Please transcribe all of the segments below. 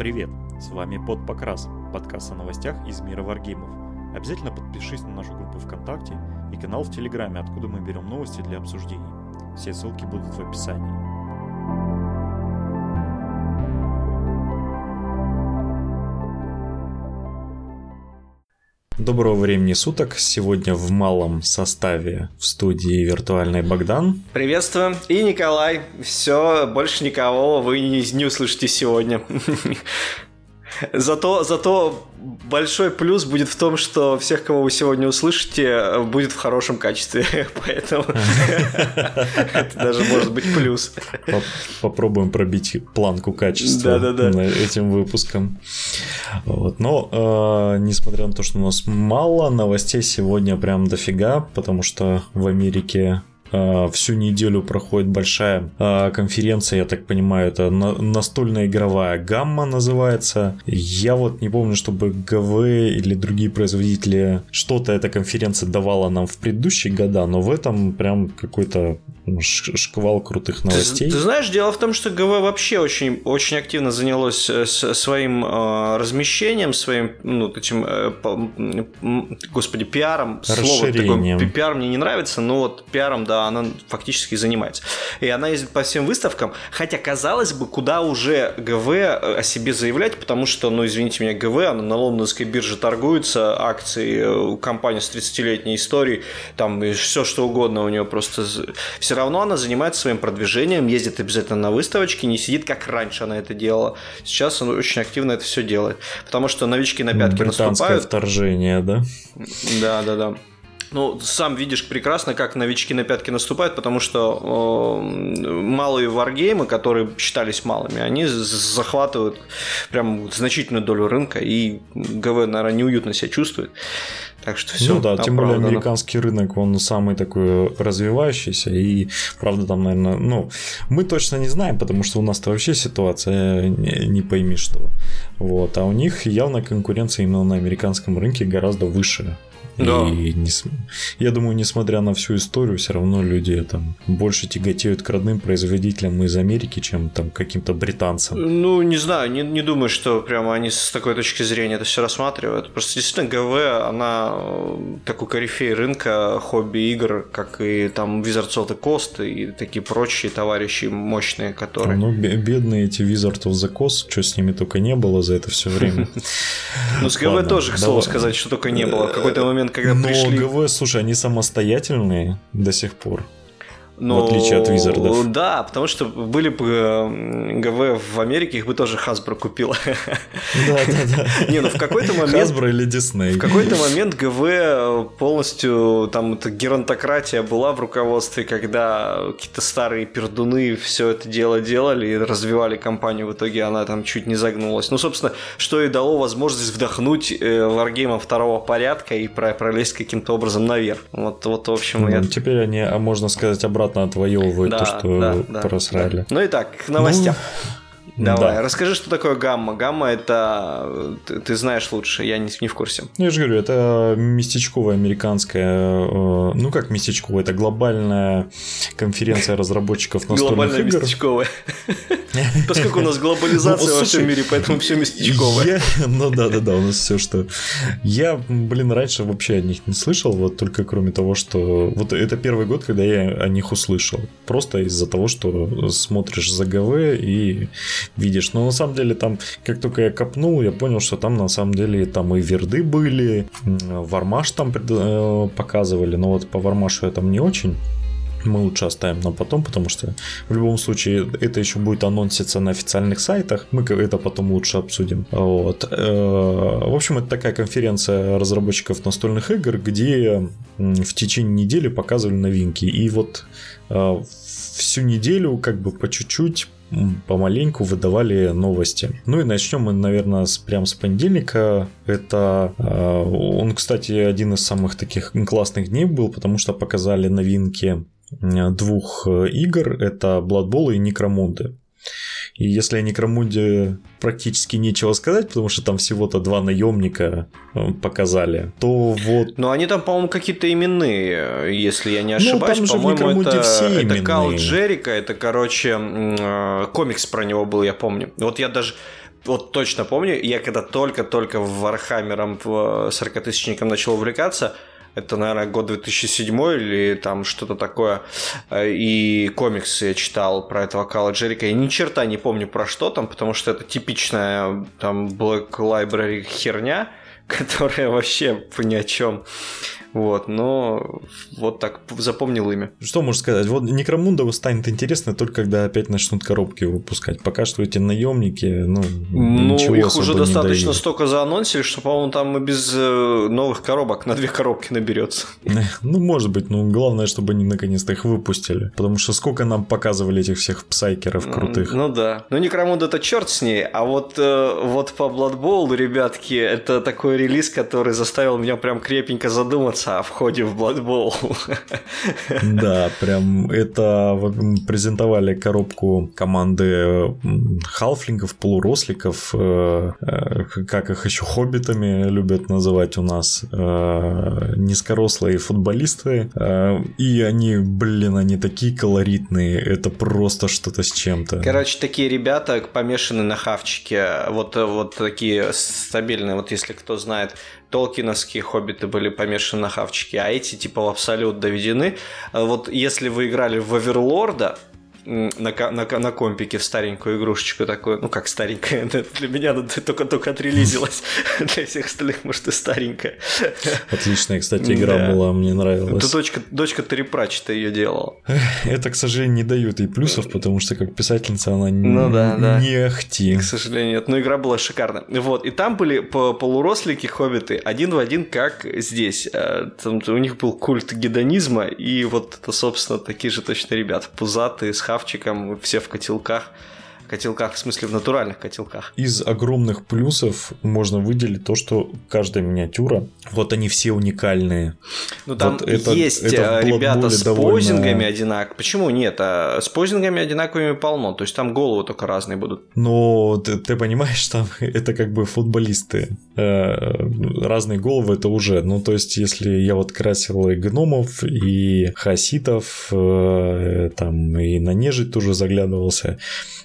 Привет! С вами Под Покрас, подкаст о новостях из мира варгеймов. Обязательно подпишись на нашу группу ВКонтакте и канал в Телеграме, откуда мы берем новости для обсуждений. Все ссылки будут в описании. Доброго времени суток. Сегодня в малом составе в студии виртуальный Богдан. Приветствую. И Николай. Все, больше никого вы не, не услышите сегодня. Зато, зато большой плюс будет в том, что всех, кого вы сегодня услышите, будет в хорошем качестве. Поэтому это даже может быть плюс. Попробуем пробить планку качества этим выпуском. Но, э, несмотря на то, что у нас мало новостей сегодня прям дофига, потому что в Америке всю неделю проходит большая э, конференция, я так понимаю, это настольная игровая гамма называется. Я вот не помню, чтобы ГВ или другие производители что-то эта конференция давала нам в предыдущие года, но в этом прям какой-то шквал крутых новостей. Ты, ты знаешь, дело в том, что ГВ вообще очень, очень активно занялось э, своим э, размещением, своим, ну, этим, э, господи, пиаром. Слово такое, пиар мне не нравится, но вот пиаром, да, она фактически занимается. И она ездит по всем выставкам, хотя, казалось бы, куда уже ГВ о себе заявлять, потому что, ну, извините меня, ГВ, она на лондонской бирже торгуется, акции, компания с 30-летней историей, там все что угодно у нее просто все равно она занимается своим продвижением, ездит обязательно на выставочки, не сидит, как раньше она это делала. Сейчас она очень активно это все делает. Потому что новички на пятки Британское наступают. вторжение, да? Да, да, да. Ну, сам видишь прекрасно, как новички на пятки наступают, потому что э, малые варгеймы, которые считались малыми, они захватывают прям значительную долю рынка, и ГВ, наверное, неуютно себя чувствует. Так что все. Ну да, тем более американский рынок, он самый такой развивающийся, и правда там, наверное, ну, мы точно не знаем, потому что у нас-то вообще ситуация не, не пойми что. Вот, а у них явно конкуренция именно на американском рынке гораздо выше. Да. И не, я думаю, несмотря на всю историю, все равно люди там больше тяготеют к родным производителям из Америки, чем там каким-то британцам. Ну, не знаю, не, не думаю, что прямо они с такой точки зрения это все рассматривают. Просто действительно ГВ, она э, такой корифей рынка хобби-игр, как и там Wizards of the Coast и такие прочие товарищи мощные, которые... Ну, бедные эти Wizards of the Coast, что с ними только не было за это все время. Ну, с ГВ тоже, к слову сказать, что только не было. В какой-то момент когда Но пришли... ГВ, слушай, они самостоятельные до сих пор. Но, в отличие от Визардов. Да, потому что были бы ГВ в Америке, их бы тоже Hasbro купила. Да, да, да. Не, ну в какой-то момент... Hasbro или Disney. В какой-то момент ГВ полностью, там, эта геронтократия была в руководстве, когда какие-то старые пердуны все это дело делали и развивали компанию, в итоге она там чуть не загнулась. Ну, собственно, что и дало возможность вдохнуть э, варгейма второго порядка и пролезть каким-то образом наверх. Вот, вот в общем, ну, я... Теперь они, а можно сказать, обратно обратно отвоевывают да, то, что да, да, просрали. Да. Ну и так, к новостям. Ну... Давай, да. расскажи, что такое гамма. Гамма это ты, ты знаешь лучше, я не, не в курсе. Я же говорю, это местечковая американская, э, ну как местечковая, это глобальная конференция разработчиков настольных игр. Глобальная местечковая. Поскольку у нас глобализация ну, во всем мире, поэтому все местечковое. Ну да, да, да, у нас все, что. Я, блин, раньше вообще о них не слышал, вот только кроме того, что. Вот это первый год, когда я о них услышал. Просто из-за того, что смотришь за ГВ и видишь. Но на самом деле там, как только я копнул, я понял, что там на самом деле там и верды были, вармаш там э, показывали, но вот по вармашу я там не очень мы лучше оставим на потом, потому что в любом случае это еще будет анонситься на официальных сайтах. Мы это потом лучше обсудим. Вот. Э, в общем, это такая конференция разработчиков настольных игр, где в течение недели показывали новинки. И вот э, всю неделю как бы по чуть-чуть помаленьку выдавали новости. Ну и начнем мы, наверное, с, прям с понедельника. Это э, он, кстати, один из самых таких классных дней был, потому что показали новинки двух э, игр. Это Blood Bowl и Necromunda. И если о Некромунде практически нечего сказать, потому что там всего-то два наемника э, показали, то вот... Но они там, по-моему, какие-то именные, если я не ну, ошибаюсь. Ну, по-моему, это, все это Кал Джерика, это, короче, э, комикс про него был, я помню. Вот я даже вот точно помню, я когда только-только в Вархаммером, в 40-тысячником начал увлекаться, это, наверное, год 2007 или там что-то такое. И комиксы я читал про этого Кала Джерика. Я ни черта не помню про что там, потому что это типичная там Black Library херня, которая вообще ни о чем. Вот, но вот так запомнил имя. Что можешь сказать? Вот Некромундову станет интересно только когда опять начнут коробки выпускать. Пока что эти наемники, ну, ну их уже достаточно столько заанонсили, что, по-моему, там и без э, новых коробок на две коробки наберется. Ну, может быть, но главное, чтобы они наконец-то их выпустили. Потому что сколько нам показывали этих всех псайкеров крутых. Ну да. Ну, Некромунд это черт с ней, а вот, э, вот по Blood Bowl, ребятки, это такой релиз, который заставил меня прям крепенько задуматься о входе в Blood Bowl. Да, прям это презентовали коробку команды халфлингов, полуросликов, э, э, как их еще хоббитами любят называть у нас, э, низкорослые футболисты. И они, блин, они такие колоритные, это просто что-то с чем-то. Короче, такие ребята помешаны на хавчике, вот, вот такие стабильные, вот если кто знает, толкиновские хоббиты были помешаны на хавчике, а эти типа в абсолют доведены. Вот если вы играли в Оверлорда, на, на, на компике в старенькую игрушечку такую, ну как старенькая, для меня она только-только отрелизилась, для всех остальных, может, и старенькая. Отличная, кстати, игра да. была, мне нравилась. Это дочка, дочка Терри Пратчета ее делала. Это, к сожалению, не дает ей плюсов, потому что как писательница она ну, да, да. не ахти. К сожалению, нет, но игра была шикарная. Вот, и там были полурослики хоббиты, один в один, как здесь. Э, там, у них был культ гедонизма, и вот это, собственно, такие же точно ребята, пузатые, с шкафчиком, все в котелках котелках, в смысле в натуральных котелках. Из огромных плюсов можно выделить то, что каждая миниатюра, вот они все уникальные. Ну там вот это, есть это ребята с довольно... позингами одинаковые. Почему нет? А с позингами одинаковыми полно, то есть там головы только разные будут. Но ты, ты понимаешь, там это как бы футболисты. Э, разные головы это уже. Ну то есть если я вот красил и гномов, и хаситов, э, там и на нежить тоже заглядывался,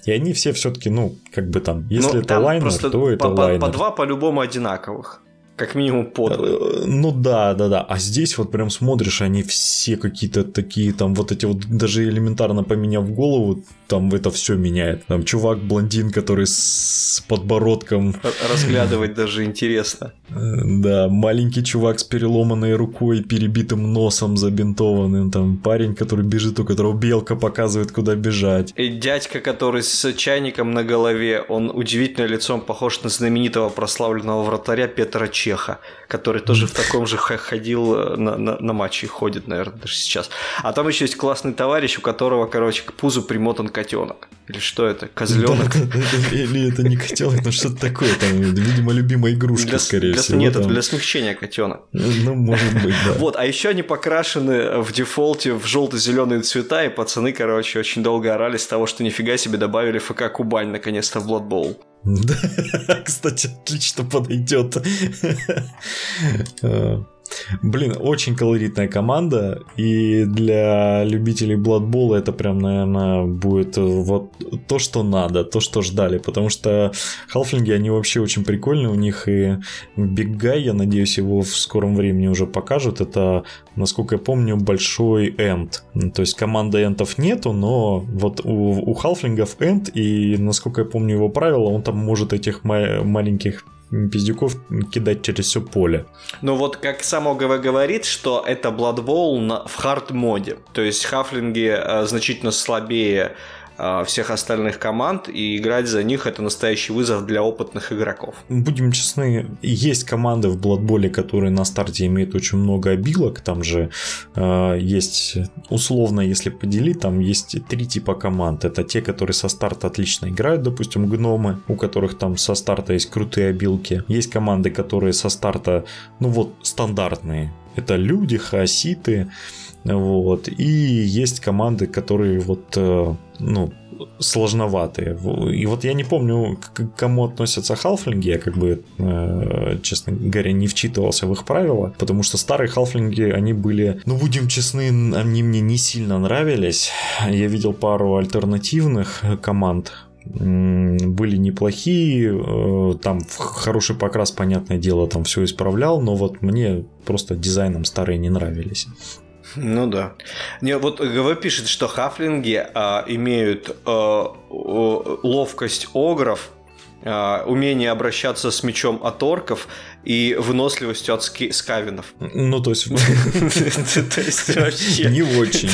и они все все-таки, ну, как бы там, если ну, это лайнер, то это по, лайнер. По, по два по-любому одинаковых. Как минимум подлые. Э, ну да, да, да. А здесь вот прям смотришь, они все какие-то такие, там вот эти вот, даже элементарно поменяв голову, там это все меняет. Там чувак блондин, который с подбородком. Разглядывать даже интересно. Э, да, маленький чувак с переломанной рукой, перебитым носом забинтованным, там парень, который бежит, у которого белка показывает, куда бежать. И дядька, который с чайником на голове, он удивительно лицом похож на знаменитого прославленного вратаря Петра Чеха, который тоже в таком же ходил э, на, на, на матчи, ходит, наверное, даже сейчас. А там еще есть классный товарищ, у которого, короче, к пузу примотан котенок. Или что это? Козленок? Или это не котенок, но что-то такое. Там, видимо, любимая игрушка, скорее всего. Нет, это для смягчения котенок. Ну, может быть, да. Вот, а еще они покрашены в дефолте в желто-зеленые цвета, и пацаны, короче, очень долго орали с того, что нифига себе добавили ФК Кубань наконец-то в Blood Bowl. Да, кстати, отлично подойдет. Блин, очень колоритная команда, и для любителей Blood это прям, наверное, будет вот то, что надо, то, что ждали, потому что халфлинги, они вообще очень прикольные, у них и Big Guy, я надеюсь, его в скором времени уже покажут, это, насколько я помню, большой энд, то есть команда энтов нету, но вот у, у халфлингов энд, и, насколько я помню его правила, он там может этих ма- маленьких пиздюков кидать через все поле. Ну вот как сам ОГВ говорит, что это Blood Bowl в хард моде. То есть хафлинги э, значительно слабее всех остальных команд, и играть за них это настоящий вызов для опытных игроков. Будем честны, есть команды в Bowl, которые на старте имеют очень много обилок, там же э, есть, условно, если поделить, там есть три типа команд. Это те, которые со старта отлично играют, допустим, гномы, у которых там со старта есть крутые обилки. Есть команды, которые со старта, ну вот, стандартные. Это люди, хаоситы, вот. И есть команды, которые вот, э, ну, сложноватые. И вот я не помню, к кому относятся халфлинги, я как бы, э, честно говоря, не вчитывался в их правила, потому что старые халфлинги, они были, ну, будем честны, они мне не сильно нравились. Я видел пару альтернативных команд, были неплохие, э, там хороший покрас, понятное дело, там все исправлял, но вот мне просто дизайном старые не нравились. Ну да. Не, вот ГВ пишет, что хафлинги а, имеют а, ловкость огров, а, умение обращаться с мечом от орков и выносливостью от скавинов. Ну, то есть... То есть вообще... Не очень.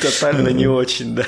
Тотально не очень, да.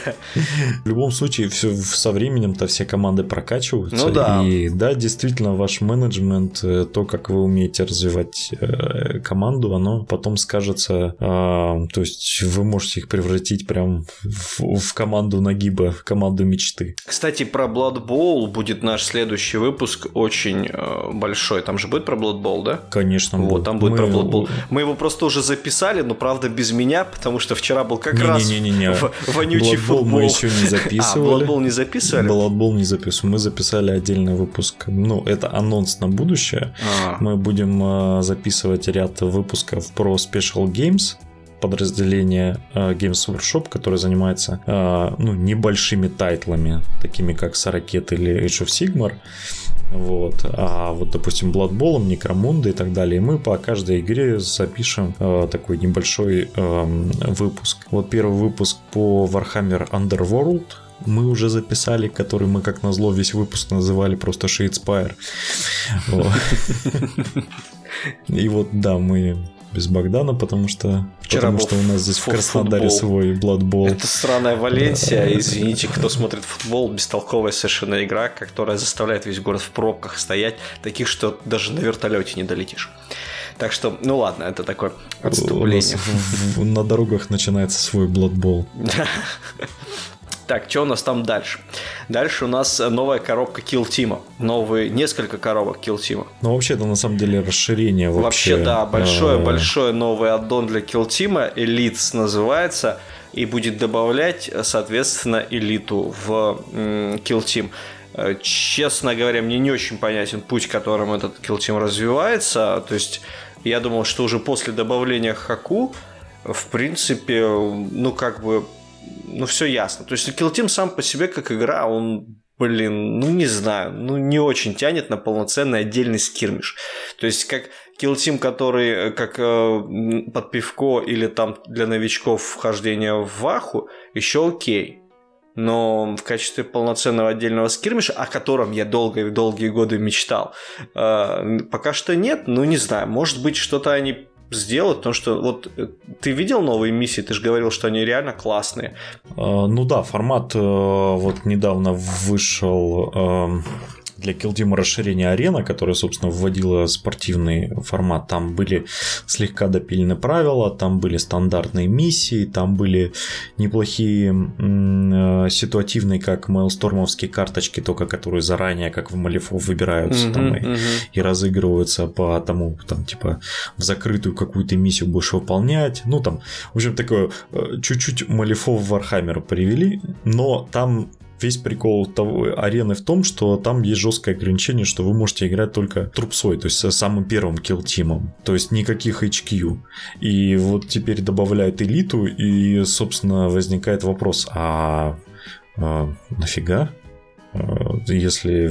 В любом случае, все со временем-то все команды прокачиваются. Ну да. И да, действительно, ваш менеджмент, э, то, как вы умеете развивать э, команду, оно потом скажется, а, то есть вы можете их превратить прям в команду нагиба, в команду мечты. Кстати, про Blood Bowl будет наш следующий выпуск очень э, большой большой. Там же будет про Blood Bowl, да? Конечно. Вот, там будет мы... про Blood Bowl. Мы его просто уже записали, но правда без меня, потому что вчера был как не, раз не, не, не, не. вонючий Blood футбол. мы еще не записывали. А, Blood Bowl не записывали? Blood Bowl не записывали. Мы записали отдельный выпуск. Ну, это анонс на будущее. А. Мы будем э, записывать ряд выпусков про Special Games подразделение э, Games Workshop, которое занимается э, ну, небольшими тайтлами, такими как Саракет или Age of Sigmar. Вот. А вот, допустим, Blood Bowl, Necromunda и так далее. Мы по каждой игре запишем э, такой небольшой э, выпуск. Вот первый выпуск по Warhammer Underworld мы уже записали, который мы, как назло, весь выпуск называли просто Shadespire. И вот, да, мы без Богдана, потому что, Вчера потому что у нас здесь в Краснодаре футбол. свой Blood. Это сраная Валенсия, извините, кто смотрит футбол, бестолковая совершенно игра, которая заставляет весь город в пробках стоять, таких, что даже на вертолете не долетишь. Так что, ну ладно, это такое отступление. На дорогах начинается свой Blood. Так, что у нас там дальше? Дальше у нас новая коробка Kill Team. Новые, несколько коробок Kill Team. Ну, вообще, это на самом деле расширение вообще. Вообще, да, большое-большое новый аддон для Kill Team. Elites называется. И будет добавлять, соответственно, элиту в Kill Team. Э, честно говоря, мне не очень понятен путь, которым этот Kill Team развивается. То есть, я думал, что уже после добавления Хаку, в принципе, ну, как бы ну, все ясно. То есть Kill Team сам по себе как игра, он блин, ну не знаю, ну не очень тянет на полноценный отдельный скирмиш. То есть как Kill Team, который э, как э, под пивко или там для новичков вхождение в ваху, еще окей. Но в качестве полноценного отдельного скирмиша, о котором я долгие-долгие годы мечтал, э, пока что нет. Ну, не знаю, может быть, что-то они сделать, потому что вот э, ты видел новые миссии, ты же говорил, что они реально классные. А, ну да, формат э, вот недавно вышел эм, для Killteam расширение арена, которая, собственно, вводила спортивный формат. Там были слегка допилены правила, там были стандартные миссии, там были неплохие э, ситуативные, как мейлстормовские карточки, только которые заранее, как в Malifaux, выбираются mm-hmm, там и, mm-hmm. и разыгрываются по тому, там, типа, в закрытую какую-то миссию будешь выполнять. Ну, там, в общем, такое э, чуть-чуть Malifaux в Вархаммер привели, но там весь прикол того, арены в том, что там есть жесткое ограничение, что вы можете играть только troops ой, то есть самым первым kill team ом, то есть никаких HQ. И вот теперь добавляют элиту, и, собственно, возникает вопрос, а, а нафига? А, если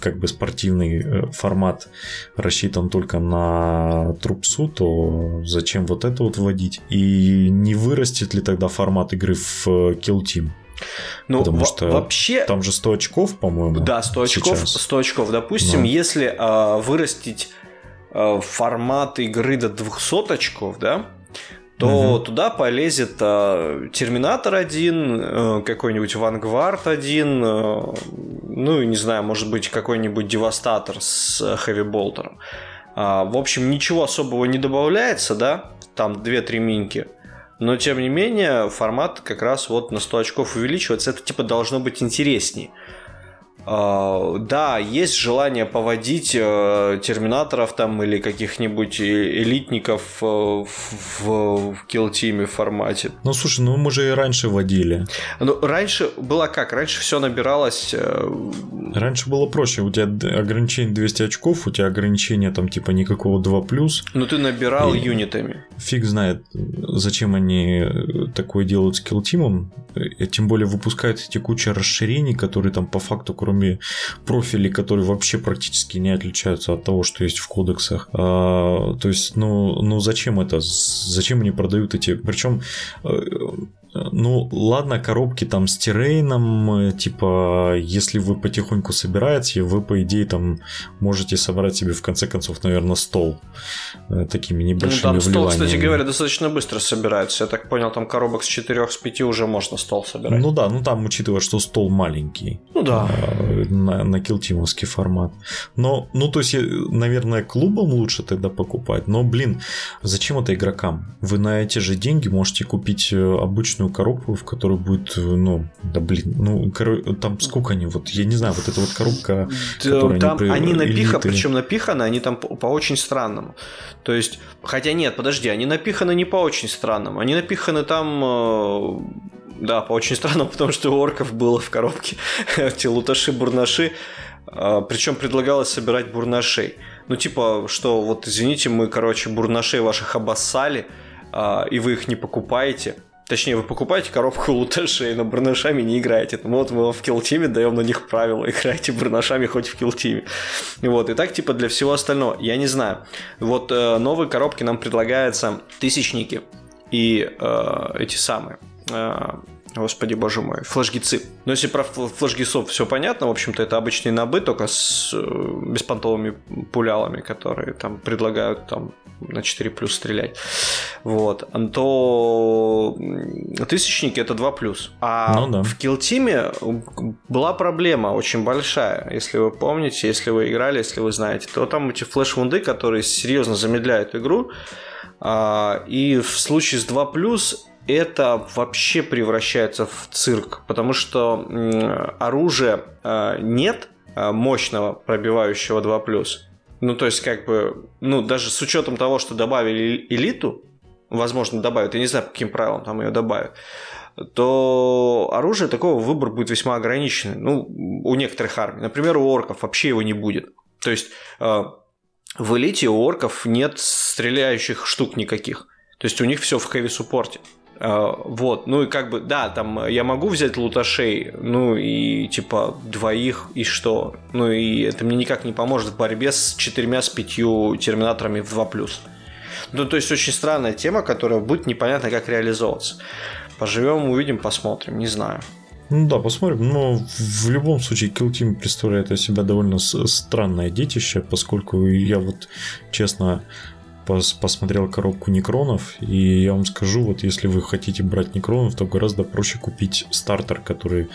как бы спортивный э, формат рассчитан только на трупсу, то зачем вот это вот вводить? И не вырастет ли тогда формат игры в э, Kill Team? Ну, Потому что вообще... там же 100 очков, по-моему. Да, 100 очков, сейчас. 100 очков. Допустим, Но. если э, вырастить э, формат игры до 200 очков, да, то угу. туда полезет э, Терминатор 1, э, какой-нибудь Вангвард 1, э, ну, не знаю, может быть, какой-нибудь Девастатор с Хэви Болтером. Э, в общем, ничего особого не добавляется, да, там 2-3 минки. Но, тем не менее, формат как раз вот на 100 очков увеличивается. Это, типа, должно быть интереснее. Uh, да, есть желание поводить uh, терминаторов там или каких-нибудь элитников uh, в, в kill team е формате. Ну слушай, ну мы же и раньше водили. Ну, раньше было как? Раньше все набиралось. Э, раньше было проще. У тебя ограничение 200 очков, у тебя ограничение там типа никакого 2 Ну ты набирал и... юнитами. Фиг знает, зачем они такое делают с kill team ом. Тем более выпускают эти куча расширений, которые там по факту, кроме кроме профилей, которые вообще практически не отличаются от того, что есть в кодексах. А, то есть, ну, ну зачем это? Зачем они продают эти? Причем э, ну, ладно, коробки там с террейном, типа, если вы потихоньку собираете, вы, по идее, там можете собрать себе, в конце концов, наверное, стол э, такими небольшими Ну, там стол, кстати говоря, достаточно быстро собирается. Я так понял, там коробок с 4 с 5 уже можно стол собирать. Ну да, ну там, учитывая, что стол маленький. Ну да. Э, на, на килтимовский формат. Но, ну, то есть, наверное, клубам лучше тогда покупать. Но, блин, зачем это игрокам? Вы на эти же деньги можете купить э, обычную обычную коробку, в которой будет, ну, да блин, ну, там сколько они, вот, я не знаю, вот эта вот коробка, которая там они, они напиханы, причем напиханы, они там по, по очень странному. То есть, хотя нет, подожди, они напиханы не по очень странному, они напиханы там э, да, по очень странному, потому что у орков было в коробке эти луташи-бурнаши, э, причем предлагалось собирать бурнашей. Ну, типа, что вот, извините, мы, короче, бурнашей ваших обоссали, э, и вы их не покупаете, Точнее, вы покупаете коробку луташей, но барнашами не играете. Ну, вот мы в килтиме даем на них правила. Играйте барнашами хоть в килтиме. Вот. И так, типа, для всего остального. Я не знаю. Вот э, новые коробки нам предлагаются тысячники и э, эти самые. Э, Господи, боже мой, флешгицы. Но если про флешгисов все понятно, в общем-то, это обычный набы, только с э, беспонтовыми пулялами, которые там предлагают там на 4 плюс стрелять. Вот. То тысячники это 2 плюс. А ну, да. в килтиме была проблема очень большая. Если вы помните, если вы играли, если вы знаете, то там эти флеш-вунды, которые серьезно замедляют игру. А, и в случае с 2 плюс это вообще превращается в цирк, потому что оружия а, нет а, мощного пробивающего 2+. Ну, то есть, как бы, ну, даже с учетом того, что добавили элиту, возможно, добавят, я не знаю, по каким правилам там ее добавят, то оружие такого выбор будет весьма ограниченный. Ну, у некоторых армий. Например, у орков вообще его не будет. То есть, а, в элите у орков нет стреляющих штук никаких. То есть у них все в хэви суппорте. А, вот, ну и как бы, да, там я могу взять луташей, ну и типа двоих, и что? Ну и это мне никак не поможет в борьбе с четырьмя, с пятью терминаторами в 2+. Ну, то есть очень странная тема, которая будет непонятно, как реализовываться. Поживем, увидим, посмотрим, не знаю. Ну да, посмотрим. Но в любом случае Kill Team представляет из себя довольно странное детище, поскольку я вот честно пос посмотрел коробку некронов, и я вам скажу, вот если вы хотите брать некронов, то гораздо проще купить стартер, который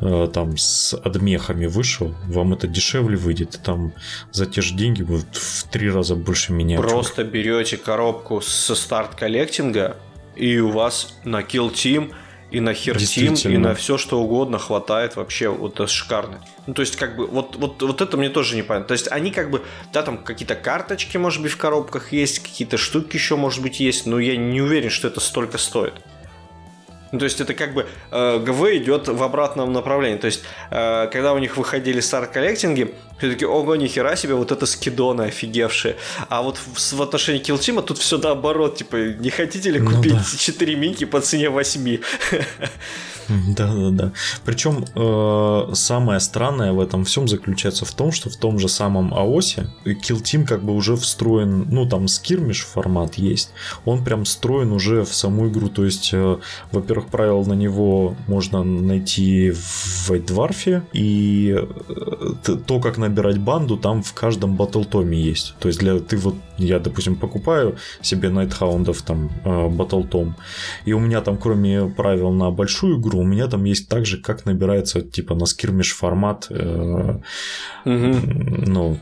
э, там с адмехами вышел, вам это дешевле выйдет, там за те же деньги будет в три раза больше меня. Просто берете коробку со старт коллектинга, и у вас на Kill Team и на Хертим, и на все что угодно хватает вообще, вот это шикарно. Ну, то есть, как бы, вот, вот, вот это мне тоже не понятно. То есть, они как бы, да, там какие-то карточки, может быть, в коробках есть, какие-то штуки еще, может быть, есть, но я не уверен, что это столько стоит. Ну, то есть это как бы э, ГВ идет в обратном направлении. То есть, э, когда у них выходили старт-коллектинги, все таки ого, нихера себе, вот это скидоны офигевшие. А вот в, в отношении Килтима тут все наоборот, типа, не хотите ли ну купить ну, да. 4 минки по цене 8? Да, да, да. Причем э, самое странное в этом всем заключается в том, что в том же самом АОСе Kill Team как бы уже встроен, ну там скирмиш формат есть, он прям встроен уже в саму игру. То есть, э, во-первых, правил на него можно найти в White и э, то, как набирать банду, там в каждом батлтоме есть. То есть, для ты вот, я, допустим, покупаю себе Найтхаундов там э, батлтом, и у меня там, кроме правил на большую игру, у меня там есть так же, как набирается типа на скирмиш формат, э, угу. ну,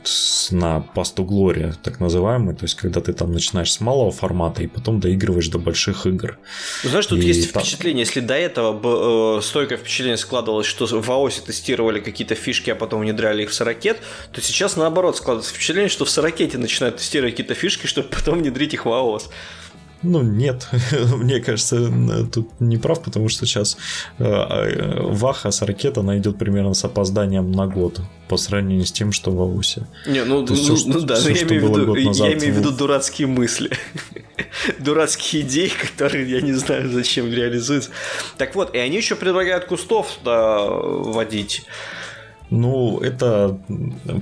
на пасту Глория, так называемый, то есть когда ты там начинаешь с малого формата и потом доигрываешь до больших игр. Знаешь, тут и есть там... впечатление, если до этого э, стойкое впечатление складывалось, что в АОСе тестировали какие-то фишки, а потом внедряли их в Сорокет, то сейчас наоборот складывается впечатление, что в Сорокете начинают тестировать какие-то фишки, чтобы потом внедрить их в АОС. Ну, нет, мне кажется, тут не прав, потому что сейчас э, э, Ваха с ракета она идет примерно с опозданием на год по сравнению с тем, что в Аусе. Не, ну, То ну, все, ну да, все, я, имею виду, я имею в виду дурацкие мысли. дурацкие идеи, которые я не знаю, зачем реализуются. Так вот, и они еще предлагают кустов да, вводить. Ну, это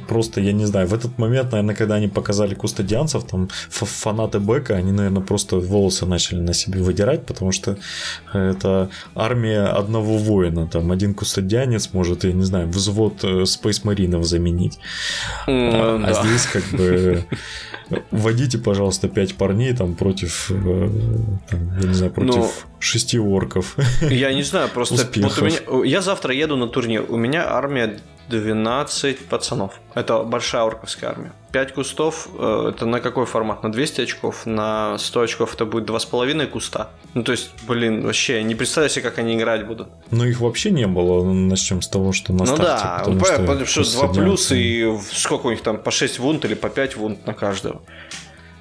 просто, я не знаю, в этот момент, наверное, когда они показали кустодианцев, там фанаты Бека, они, наверное, просто волосы начали на себе выдирать, потому что это армия одного воина, там один кустодианец может, я не знаю, взвод Space э, заменить. Mm, а, да. а здесь как бы вводите, пожалуйста, пять парней там против, э, там, я не знаю, против Но... шести орков. Я не знаю, просто вот у меня, я завтра еду на турнир, у меня армия 12 пацанов. Это большая орковская армия. 5 кустов, э, это на какой формат? На 200 очков? На 100 очков это будет 2,5 куста. Ну, то есть, блин, вообще, не представляю себе, как они играть будут. Ну, их вообще не было, начнем с того, что на ну, старте. Да, потому, что, потому что 2 плюс и сколько у них там, по 6 вунт или по 5 вунт на каждого.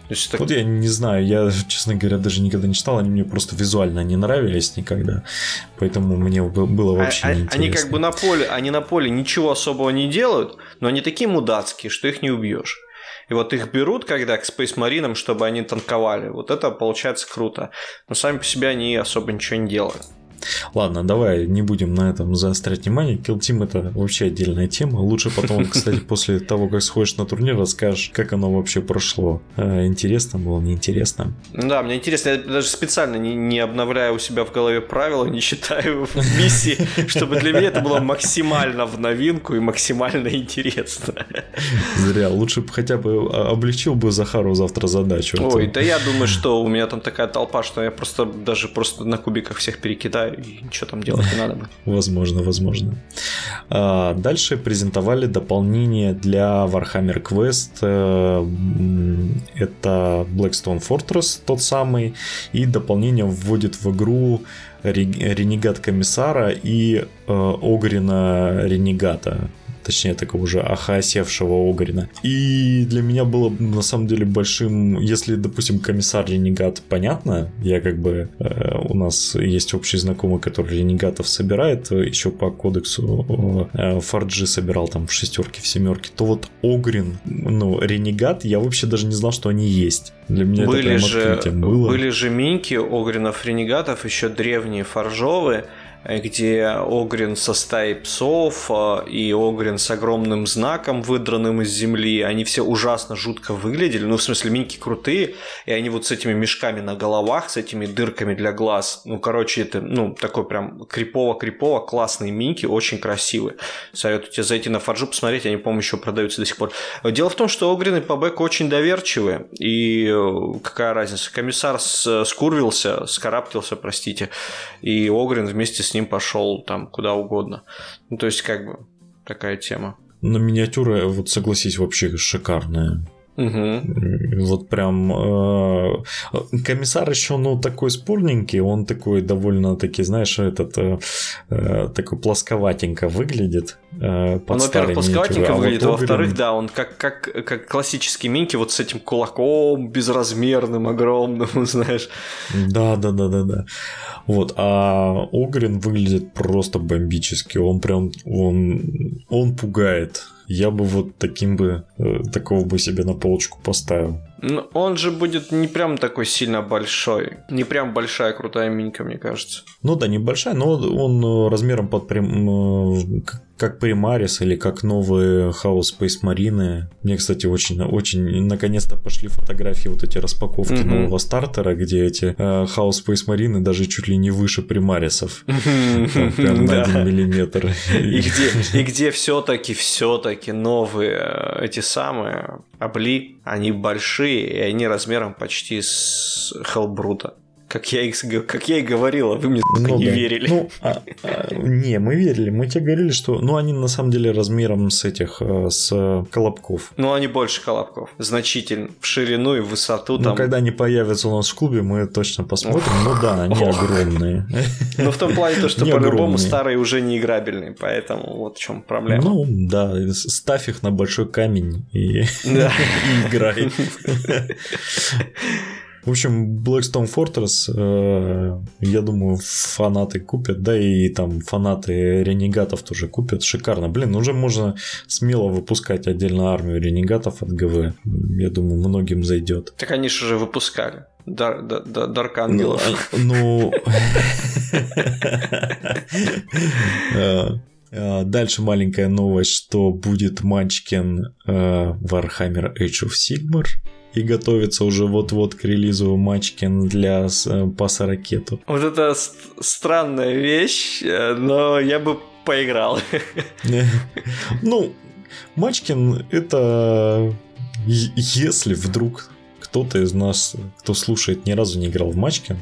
Есть, так... Вот я не знаю, я, честно говоря, даже никогда не читал, они мне просто визуально не нравились никогда, поэтому мне было а, вообще а, не интересно. Они как бы на поле, они на поле ничего особого не делают, но они такие мудацкие, что их не убьешь. И вот их берут, когда к Space Marine, чтобы они танковали. Вот это получается круто. Но сами по себе они особо ничего не делают. Ладно, давай не будем на этом заострять внимание. Kill Team это вообще отдельная тема. Лучше потом, кстати, после того, как сходишь на турнир, расскажешь, как оно вообще прошло. Э, интересно было, неинтересно. Да, мне интересно. Я даже специально не, не обновляю у себя в голове правила, не считаю миссии, чтобы для меня это было максимально в новинку и максимально интересно. Зря. Лучше бы хотя бы облегчил бы Захару завтра задачу. Ой, да я думаю, что у меня там такая толпа, что я просто даже просто на кубиках всех перекидаю и ничего там делать не надо бы. Возможно, возможно. А, дальше презентовали дополнение для Warhammer Quest. Э, это Blackstone Fortress, тот самый, и дополнение вводит в игру Ренегат Комиссара и э, Огрина Ренегата точнее такого уже охосевшего Огрина. И для меня было на самом деле большим, если, допустим, комиссар Ренегат, понятно, я как бы, э, у нас есть общий знакомый, который Ренегатов собирает, э, еще по кодексу э, Фарджи собирал там в шестерке, в семерке, то вот Огрин, ну, Ренегат, я вообще даже не знал, что они есть. Для меня были это прям же, было. Были же минки Огринов Ренегатов, еще древние фаржовые, где Огрин со стаей псов а, и Огрин с огромным знаком, выдранным из земли. Они все ужасно жутко выглядели. Ну, в смысле, минки крутые. И они вот с этими мешками на головах, с этими дырками для глаз. Ну, короче, это, ну, такой прям крипово-крипово, классные минки, очень красивые. Советую тебе зайти на Фарджу, посмотреть, они, по-моему, еще продаются до сих пор. Дело в том, что Огрины по бэку очень доверчивые. И э, какая разница? Комиссар скурвился, скараптился, простите. И Огрин вместе с ним пошел там куда угодно. Ну, то есть, как бы, такая тема. Но миниатюра, вот согласись, вообще шикарная. Угу. Вот прям э, комиссар еще, ну, такой спорненький, он такой довольно-таки, знаешь, этот э, э такой плосковатенько выглядит. Э, под он, во-первых, плосковатенько а выглядит, а во-вторых, да, он как, как, как классический Минки, вот с этим кулаком безразмерным, огромным, знаешь. Да, да, да, да, да. Вот, а Огрин выглядит просто бомбически, он прям, он, он пугает я бы вот таким бы, э, такого бы себе на полочку поставил. Ну, он же будет не прям такой сильно большой. Не прям большая крутая минька, мне кажется. Ну да, небольшая, но он э, размером под прям, э, как Примарис или как новые Хаос Space Marine. Мне, кстати, очень, очень наконец-то пошли фотографии вот эти распаковки mm-hmm. нового стартера, где эти э, Хаос Space Marine даже чуть ли не выше Примарисов. Прям на один миллиметр. И где все-таки, все-таки новые эти самые обли, они большие, и они размером почти с Хелбрута как я, как я и говорила, вы мне ну, не да. верили. Ну, а, а, не, мы верили. Мы тебе говорили, что ну, они на самом деле размером с этих, э, с колобков. Ну, они больше колобков. Значительно. В ширину и в высоту. Ну, там... когда они появятся у нас в клубе, мы точно посмотрим. Ну да, они огромные. Ну, в том плане, то, что по-любому старые уже не играбельные, поэтому вот в чем проблема. Ну, да, ставь их на большой камень и играй. В общем, Blackstone Fortress, э, я думаю, фанаты купят, да и там фанаты ренегатов тоже купят. Шикарно. Блин, уже можно смело выпускать отдельно армию ренегатов от ГВ. Я думаю, многим зайдет. Так они же уже выпускали. Дар, да, да, Дарк Ангелов. Ну... Э, э, дальше маленькая новость, что будет Манчкин Warhammer Age of Sigmar и готовится уже вот-вот к релизу Мачкин для э, паса ракету. Вот это странная вещь, э, но я бы поиграл. Ну, Мачкин это если вдруг кто-то из нас, кто слушает, ни разу не играл в Мачкин,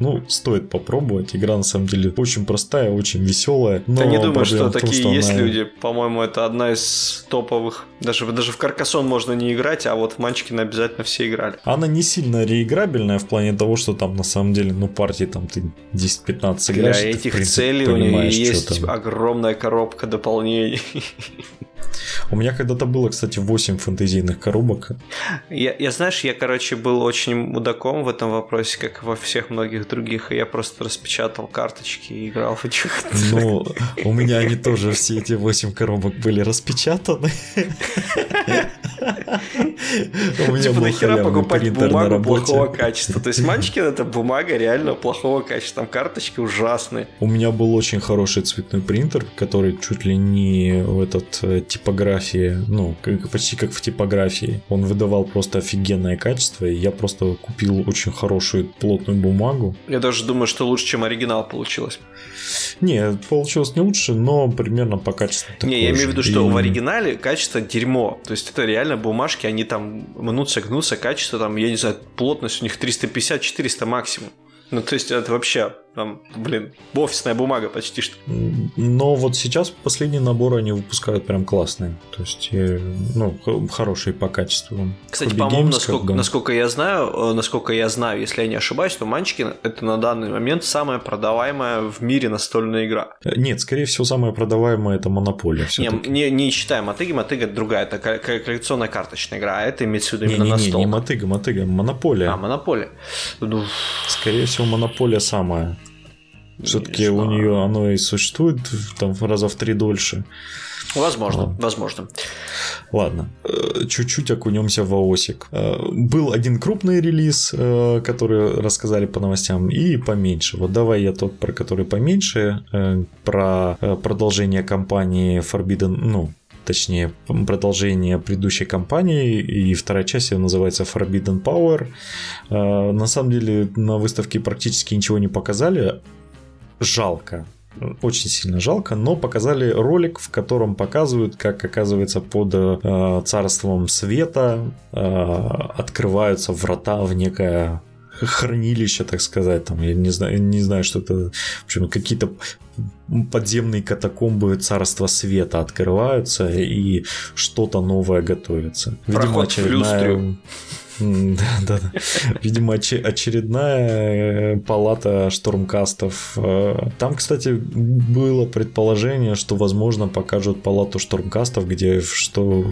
ну, стоит попробовать. Игра на самом деле очень простая, очень веселая. Но да не думаю, что такие том, что есть она... люди. По-моему, это одна из топовых. Даже, даже в Каркасон можно не играть, а вот в Манчкина обязательно все играли. Она не сильно реиграбельная в плане того, что там на самом деле, ну, партии там ты 10-15 играешь. Для этих принципе, целей у нее есть огромная коробка дополнений. У меня когда-то было, кстати, 8 фэнтезийных коробок. Я, я, знаешь, я, короче, был очень мудаком в этом вопросе, как во всех многих других, и я просто распечатал карточки и играл в этих. Ну, у меня они тоже, все эти 8 коробок были распечатаны. Типа нахера покупать бумагу плохого качества? То есть Манчкин это бумага реально плохого качества, там карточки ужасные. У меня был очень хороший цветной принтер, который чуть ли не в этот э, типографии, ну, почти как в типографии. Он выдавал просто офигенное качество, и я просто купил очень хорошую плотную бумагу. Я даже думаю, что лучше, чем оригинал получилось. Не, получилось не лучше, но примерно по качеству Не, я имею в виду, что и... в оригинале качество дерьмо. То есть это реально бумажки, они там мнутся, гнутся, качество там, я не знаю, плотность у них 350-400 максимум. Ну, то есть это вообще там, блин, офисная бумага почти что. Но вот сейчас последние наборы они выпускают прям классные. То есть, ну, хорошие по качеству. Кстати, по-моему, насколько, насколько я знаю, э, насколько я знаю, если я не ошибаюсь, то Манчкин это на данный момент самая продаваемая в мире настольная игра. Э, нет, скорее всего, самая продаваемая это Монополия. Не, не, не считаем Мотыги, Мотыга это другая, это коллекционная карточная игра, а это имеется в виду именно не, не, настол. Не, не Мотыга, Мотыга, Монополия. А, Монополия. Ну, скорее всего, Монополия самая. Все-таки у нее оно и существует там раза в три дольше. Возможно, а. возможно. Ладно, э, чуть-чуть окунемся в ООСик. Э, был один крупный релиз, э, который рассказали по новостям, и поменьше. Вот давай я тот, про который поменьше, про продолжение кампании Forbidden, ну, точнее, продолжение предыдущей кампании, и вторая часть ее называется Forbidden Power. На самом деле на выставке практически ничего не показали, жалко. Очень сильно жалко, но показали ролик, в котором показывают, как оказывается под э, царством света э, открываются врата в некое хранилище, так сказать, там, я не знаю, не знаю, что это, в общем, какие-то подземные катакомбы царства света открываются и что-то новое готовится. Видимо, Проход очередная... Да, да, да. Видимо, очередная э, палата штурмкастов. Э, там, кстати, было предположение, что, возможно, покажут палату штурмкастов, где что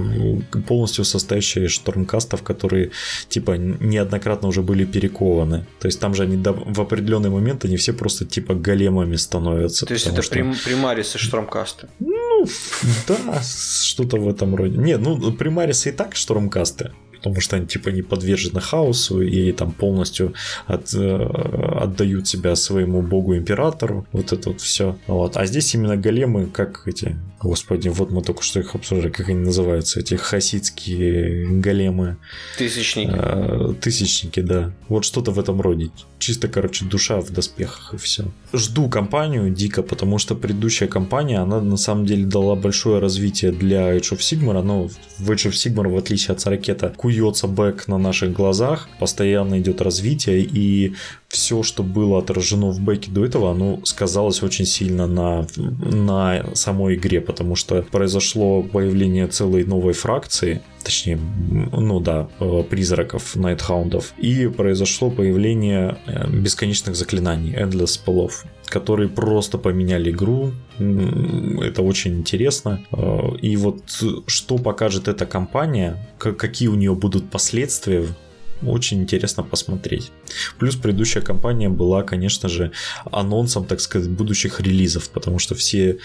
полностью состоящая из штурмкастов, которые, типа, неоднократно уже были перекованы. То есть там же они в определенный момент они все просто типа големами становятся. То есть это что... примарисы штурмкасты? Ну, да, что-то в этом роде. Нет, ну, примарисы и так штурмкасты потому что они типа не подвержены хаосу и там полностью от, э, отдают себя своему богу императору. Вот это вот все. Вот. А здесь именно големы, как эти, господи, вот мы только что их обсуждали, как они называются, эти хасидские големы. Тысячники. Э, тысячники, да. Вот что-то в этом роде. Чисто, короче, душа в доспехах и все. Жду компанию дико, потому что предыдущая компания, она на самом деле дала большое развитие для Age of Sigmar, но в Age of Sigmar, в отличие от Саракета, куется бэк на наших глазах, постоянно идет развитие, и все, что было отражено в бэке до этого, оно сказалось очень сильно на, на самой игре, потому что произошло появление целой новой фракции, точнее, ну да, э, призраков, найтхаундов, и произошло появление э, бесконечных заклинаний, endless полов, которые просто поменяли игру. Это очень интересно. Э, и вот что покажет эта компания, какие у нее будут последствия, очень интересно посмотреть. Плюс предыдущая компания была, конечно же, анонсом, так сказать, будущих релизов, потому что все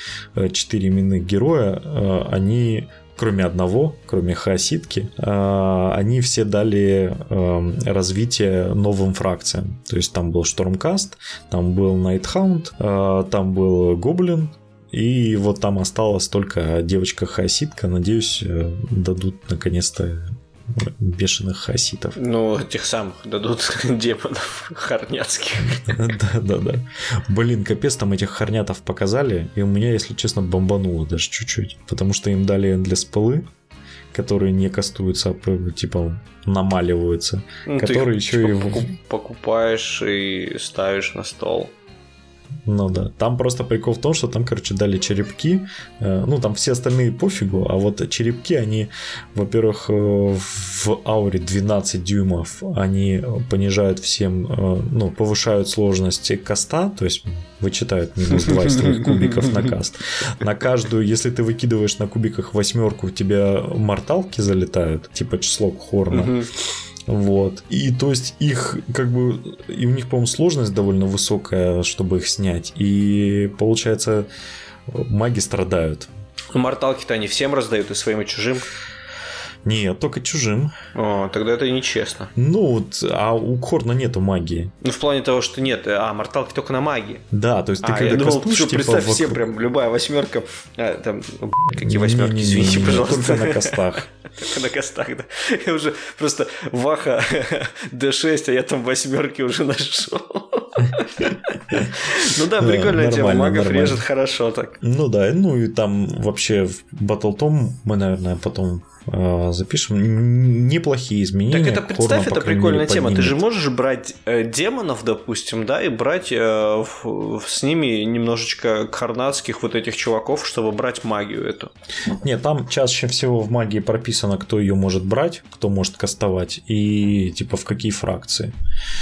четыре именных героя, они кроме одного, кроме хаоситки, а, они все дали эм, развитие новым фракциям. То есть там был Штормкаст, там был Найтхаунд, а, там был Гоблин, и вот там осталась только девочка-хаоситка. Надеюсь, э, дадут наконец-то бешеных хаситов. Ну, тех самых дадут демонов хорняцких. Да, да, да. Блин, капец, там этих хорнятов показали, и у меня, если честно, бомбануло даже чуть-чуть. Потому что им дали для спылы, которые не кастуются, а типа намаливаются. Ну, которые еще типа, и... покупаешь и ставишь на стол. Ну да. Там просто прикол в том, что там, короче, дали черепки. Э, ну, там все остальные пофигу, а вот черепки, они, во-первых, э, в ауре 12 дюймов, они понижают всем, э, ну, повышают сложность каста, то есть вычитают минус 2 из твоих кубиков на каст. На каждую, если ты выкидываешь на кубиках восьмерку, у тебя морталки залетают, типа число хорна. Вот. И то есть их как бы... И у них, по-моему, сложность довольно высокая, чтобы их снять. И получается, маги страдают. Ну, морталки-то они всем раздают и своим, и чужим. Нет, только чужим. О, тогда это нечестно. Ну, вот, а у Корна нету магии. Ну, в плане того, что нет, а, морталки только на магии. Да, то есть ты а, когда я думал, кастуешь, типа, представь, вокруг... все прям, любая восьмерка, а, там, какие восьмерки, не, извините, не, пожалуйста. Только на костах. на костах, да. Я уже просто Ваха D6, а я там восьмерки уже нашел. Ну да, прикольная тема. Магов режет хорошо так. Ну да, ну и там вообще в Battle мы, наверное, потом запишем. Неплохие изменения. Так это представь, Хорна, это прикольная тема. Поднимет. Ты же можешь брать э, демонов, допустим, да, и брать э, в, с ними немножечко карнадских вот этих чуваков, чтобы брать магию эту. Нет, там чаще всего в магии прописано, кто ее может брать, кто может кастовать и типа в какие фракции.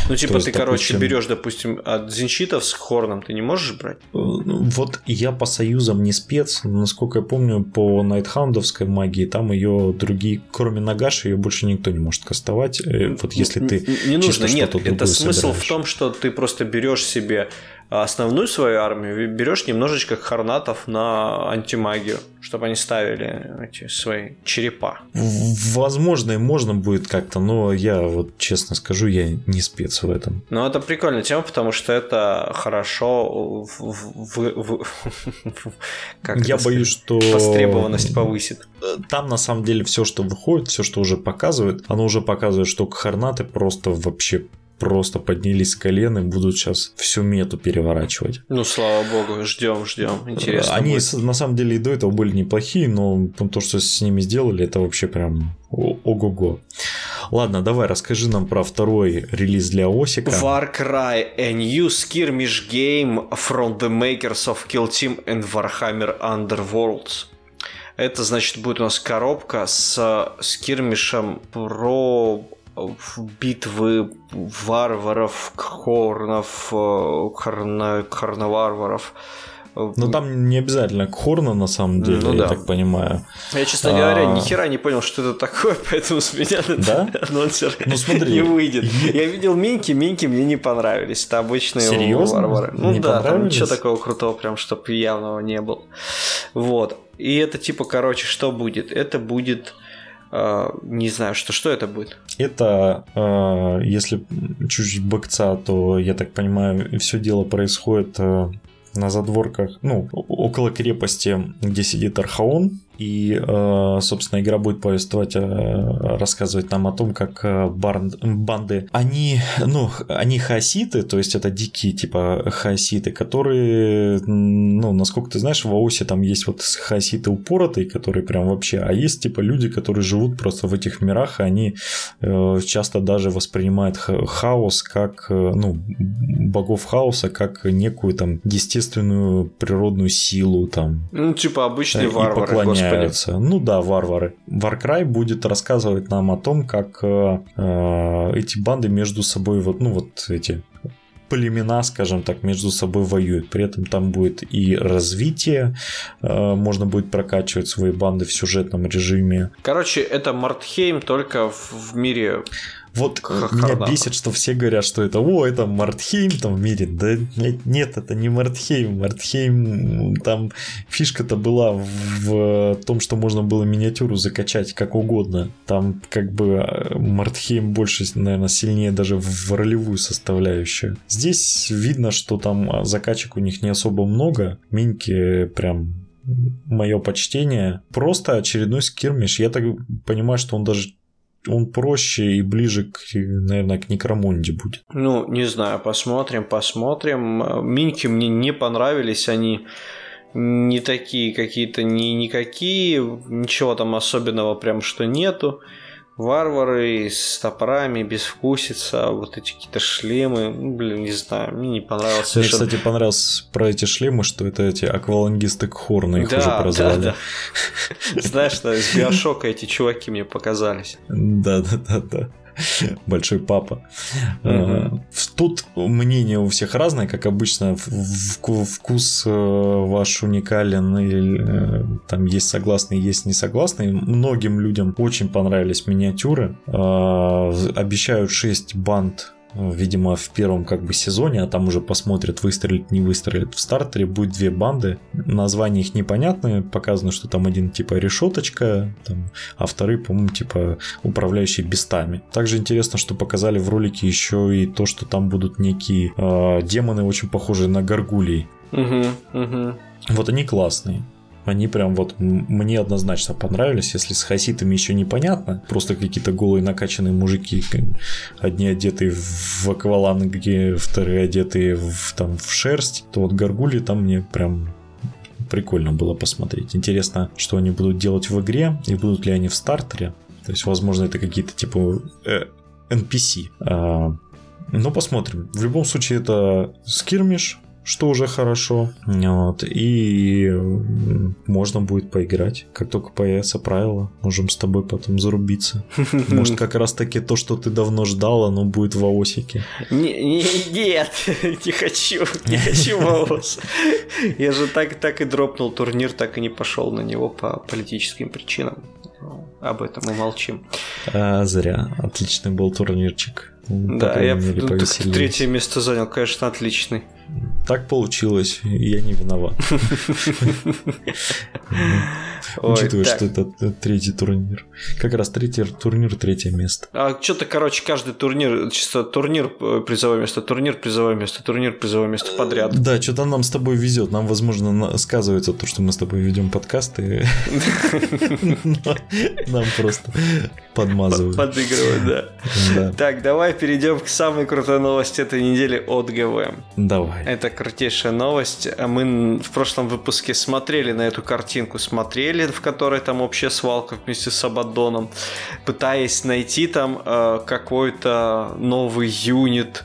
Ну, типа, То ты, есть, короче, допустим... берешь, допустим, от зенчитов с хорном, ты не можешь брать? Э, вот я по союзам не спец, насколько я помню, по найтхаундовской магии там ее другие, кроме Нагаши, ее больше никто не может кастовать. Э, вот если ты не нужно, нет, это смысл собираешь. в том, что ты просто берешь себе основную свою армию, берешь немножечко хорнатов на антимагию, чтобы они ставили эти свои черепа. Возможно, и можно будет как-то, но я вот честно скажу, я не спец в этом. Ну, это прикольная тема, потому что это хорошо в, в, в, как я боюсь, что востребованность повысит. Там на самом деле все, что выходит, все, что уже показывает, оно уже показывает, что хорнаты просто вообще просто поднялись с колен и будут сейчас всю мету переворачивать. Ну, слава богу, ждем, ждем. Интересно. Они будет. на самом деле и до этого были неплохие, но то, что с ними сделали, это вообще прям ого-го. Ладно, давай расскажи нам про второй релиз для Осика. Far Cry, a new skirmish game from the makers of Kill Team and Warhammer Underworlds. Это значит будет у нас коробка с скирмишем про битвы варваров, хорнов, э, хорна, хорноварваров. Ну там не обязательно хорна на самом деле, ну, я да. так понимаю. Я, честно говоря, а... ни хера не понял, что это такое, поэтому с меня да? анонсер ну, смотри. не выйдет. Я видел минки, минки мне не понравились. Это обычные Серьезно? варвары. Ну не да, там ничего такого крутого, прям, чтобы явного не было. Вот. И это типа, короче, что будет? Это будет не знаю, что, что это будет. Это, uh, если чуть-чуть бэкца, то, я так понимаю, все дело происходит uh, на задворках, ну, около крепости, где сидит Архаон, И, э, собственно, игра будет повествовать, э, рассказывать нам о том, как банды, они, ну, они хаоситы, то есть это дикие типа хаоситы, которые, ну, насколько ты знаешь, в Аосе там есть вот хаоситы упоротые, которые прям вообще, а есть типа люди, которые живут просто в этих мирах, и они часто даже воспринимают хаос как, ну, богов хаоса как некую там естественную природную силу там. Ну, типа обычные и варвары, поклоняются. Господи. Ну да, варвары. Warcry будет рассказывать нам о том, как э, э, эти банды между собой, вот, ну вот эти племена, скажем так, между собой воюют. При этом там будет и развитие, э, можно будет прокачивать свои банды в сюжетном режиме. Короче, это Мартхейм только в мире вот меня бесит, что все говорят, что это, о, это Мартхейм там в мире. Да нет, это не Мартхейм. Мартхейм, там фишка-то была в том, что можно было миниатюру закачать как угодно. Там как бы э, Мартхейм больше, наверное, сильнее даже в ролевую составляющую. Здесь видно, что там закачек у них не особо много. Миньки прям мое почтение. Просто очередной скирмиш. Я так понимаю, что он даже он проще и ближе, к, наверное, к Некромонде будет. Ну, не знаю, посмотрим, посмотрим. Миньки мне не понравились, они не такие какие-то, не никакие, ничего там особенного прям что нету варвары с топорами, безвкусица, вот эти какие-то шлемы, ну, блин, не знаю, мне не понравилось Мне, совершенно. кстати, понравилось про эти шлемы, что это эти аквалангисты Хорна, их да, уже прозвали. Да, да. Знаешь, что из Биошока эти чуваки мне показались. Да, да, да, да. большой папа. Угу. Тут мнение у всех разное, как обычно, вкус э, ваш уникален, э, там есть согласные, есть не согласные. Многим людям очень понравились миниатюры. Обещают 6 банд видимо, в первом как бы сезоне, а там уже посмотрят, выстрелит, не выстрелит. В стартере будет две банды, названия их непонятные, показано, что там один типа решеточка, там, а вторые, по-моему, типа управляющие бестами. Также интересно, что показали в ролике еще и то, что там будут некие э, демоны, очень похожие на горгулей. Угу, угу. Вот они классные. Они прям вот мне однозначно понравились. Если с хаситами еще непонятно, просто какие-то голые накачанные мужики, одни одетые в акваланги, вторые одетые в, там, в шерсть, то вот горгули там мне прям прикольно было посмотреть. Интересно, что они будут делать в игре и будут ли они в стартере. То есть, возможно, это какие-то типа э, NPC. А, ну, посмотрим. В любом случае, это скирмиш, что уже хорошо. Вот. И можно будет поиграть. Как только появятся правила, можем с тобой потом зарубиться. Может, как раз таки то, что ты давно ждал, оно будет в АОСике. Не, не, нет, не хочу, не хочу в АОС. Я же так, так и дропнул турнир, так и не пошел на него по политическим причинам. Об этом мы молчим. А, зря. Отличный был турнирчик. Да, я третье место занял, конечно, отличный. Так получилось, я не виноват. Учитывая, что это третий турнир. Как раз третий турнир, третье место. А что-то, короче, каждый турнир, чисто турнир э, призовое место, турнир призовое место, турнир призовое место подряд. Да, что-то нам с тобой везет. Нам, возможно, сказывается то, что мы с тобой ведем подкасты. Нам просто подмазывают. Подыгрывают, да. Так, давай перейдем к самой крутой новости этой недели от ГВ. Давай. Это крутейшая новость. Мы в прошлом выпуске смотрели на эту картинку, смотрели, в которой там общая свалка вместе с Абадоном, пытаясь найти там э, какой-то новый юнит,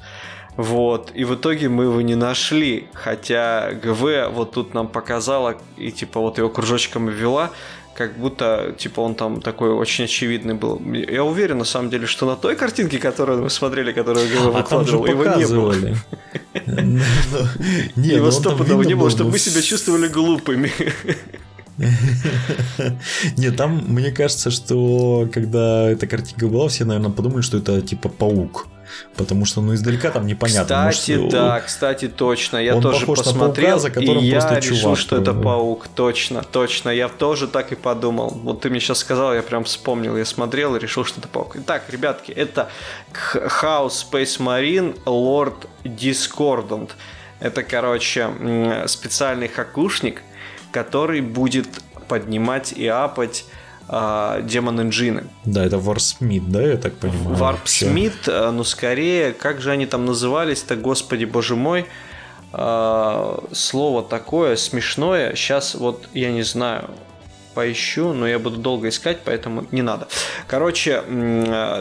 вот, и в итоге мы его не нашли, хотя ГВ вот тут нам показала, и типа вот его кружочком ввела, как будто, типа, он там такой очень очевидный был. Я уверен, на самом деле, что на той картинке, которую мы смотрели, которую Гава а выкладывал, его не было. Его стопудово не было, чтобы мы себя чувствовали глупыми. Нет, там, мне кажется, что когда эта картинка была, все, наверное, подумали, что это типа паук. Потому что, ну, издалека там непонятно. Кстати, может, да, кстати, точно. Я тоже посмотрел, паука, и я решил, чувак, что это паук. Точно, точно. Я тоже так и подумал. Вот ты мне сейчас сказал, я прям вспомнил. Я смотрел и решил, что это паук. Итак, ребятки, это House Space Marine Lord Discordant. Это, короче, специальный хакушник, который будет поднимать и апать э, daemon engine ы. Да, это Warpsmith, да, я так понимаю? Warpsmith, э, ну скорее, как же они там назывались-то, господи боже мой, э, слово такое смешное, сейчас вот я не знаю, поищу, но я буду долго искать, поэтому не надо. Короче,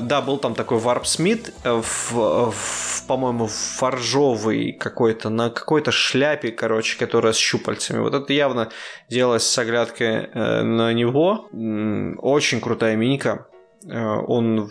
да, был там такой Warpsmith, э, в, в, по-моему, forge овый какой-то, на какой-то шляпе, короче, которая с щупальцами. Вот это явно делалось с оглядкой э, на него. Очень крутая миника. Э, он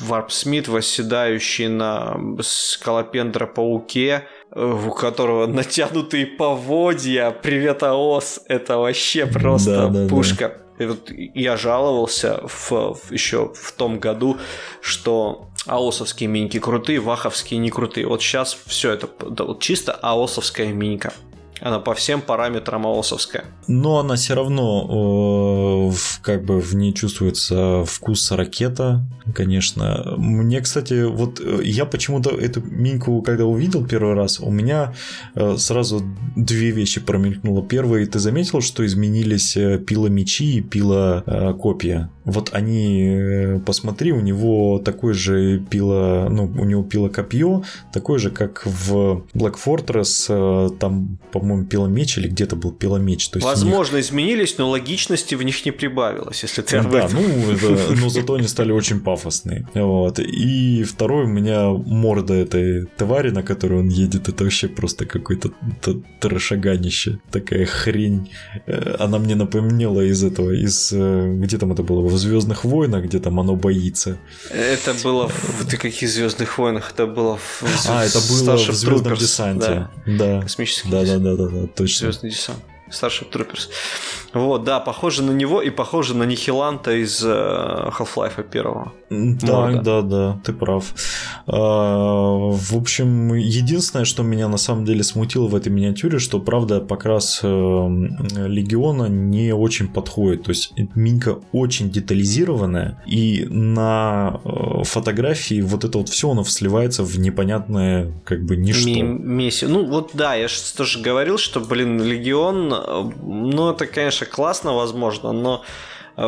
Варп Смит, восседающий на скалопендра пауке, у которого натянутые поводья. Привет, АОС. Это вообще просто да, да, пушка. Да. И вот я жаловался в, в, еще в том году, что аосовские миньки крутые, ваховские не крутые. Вот сейчас все это да, вот чисто аосовская минька. Она по всем параметрам АОСовская. Но она все равно э, как бы в ней чувствуется вкус ракета, конечно. Мне, кстати, вот э, я почему-то эту миньку, когда увидел первый раз, у меня э, сразу две вещи промелькнуло. Первое, ты заметил, что изменились пила мечи и пила копья? Вот они, посмотри, у него такой же пила, ну, у него пила копье, такой же, как в Black Fortress, там, по-моему, пила меч или где-то был пила меч. То есть Возможно, них... изменились, но логичности в них не прибавилось, если ты Да, ну, это, но зато они стали очень пафосные. Вот. И второй у меня морда этой твари, на которой он едет, это вообще просто какой-то трешаганище. Такая хрень. Э, она мне напомнила из этого, из... Где там это было? в Звездных войнах, где там оно боится. Это было в ты каких Звездных войнах? Это было в А, это было в Звездном десанте. Да. да. Космический да, да, да, да, да, точно. Звездный десант. Starship Troopers. Вот, да, похоже на него и похоже на Нихиланта из э, Half-Life первого. Да, Морда. да, да, ты прав. А, в общем, единственное, что меня на самом деле смутило в этой миниатюре, что, правда, покрас э, Легиона не очень подходит. То есть, Минька очень детализированная, и на э, фотографии вот это вот все, оно сливается в непонятное, как бы, ничто. Месси. Ну, вот да, я же тоже говорил, что, блин, Легион ну, это, конечно, классно, возможно, но Э,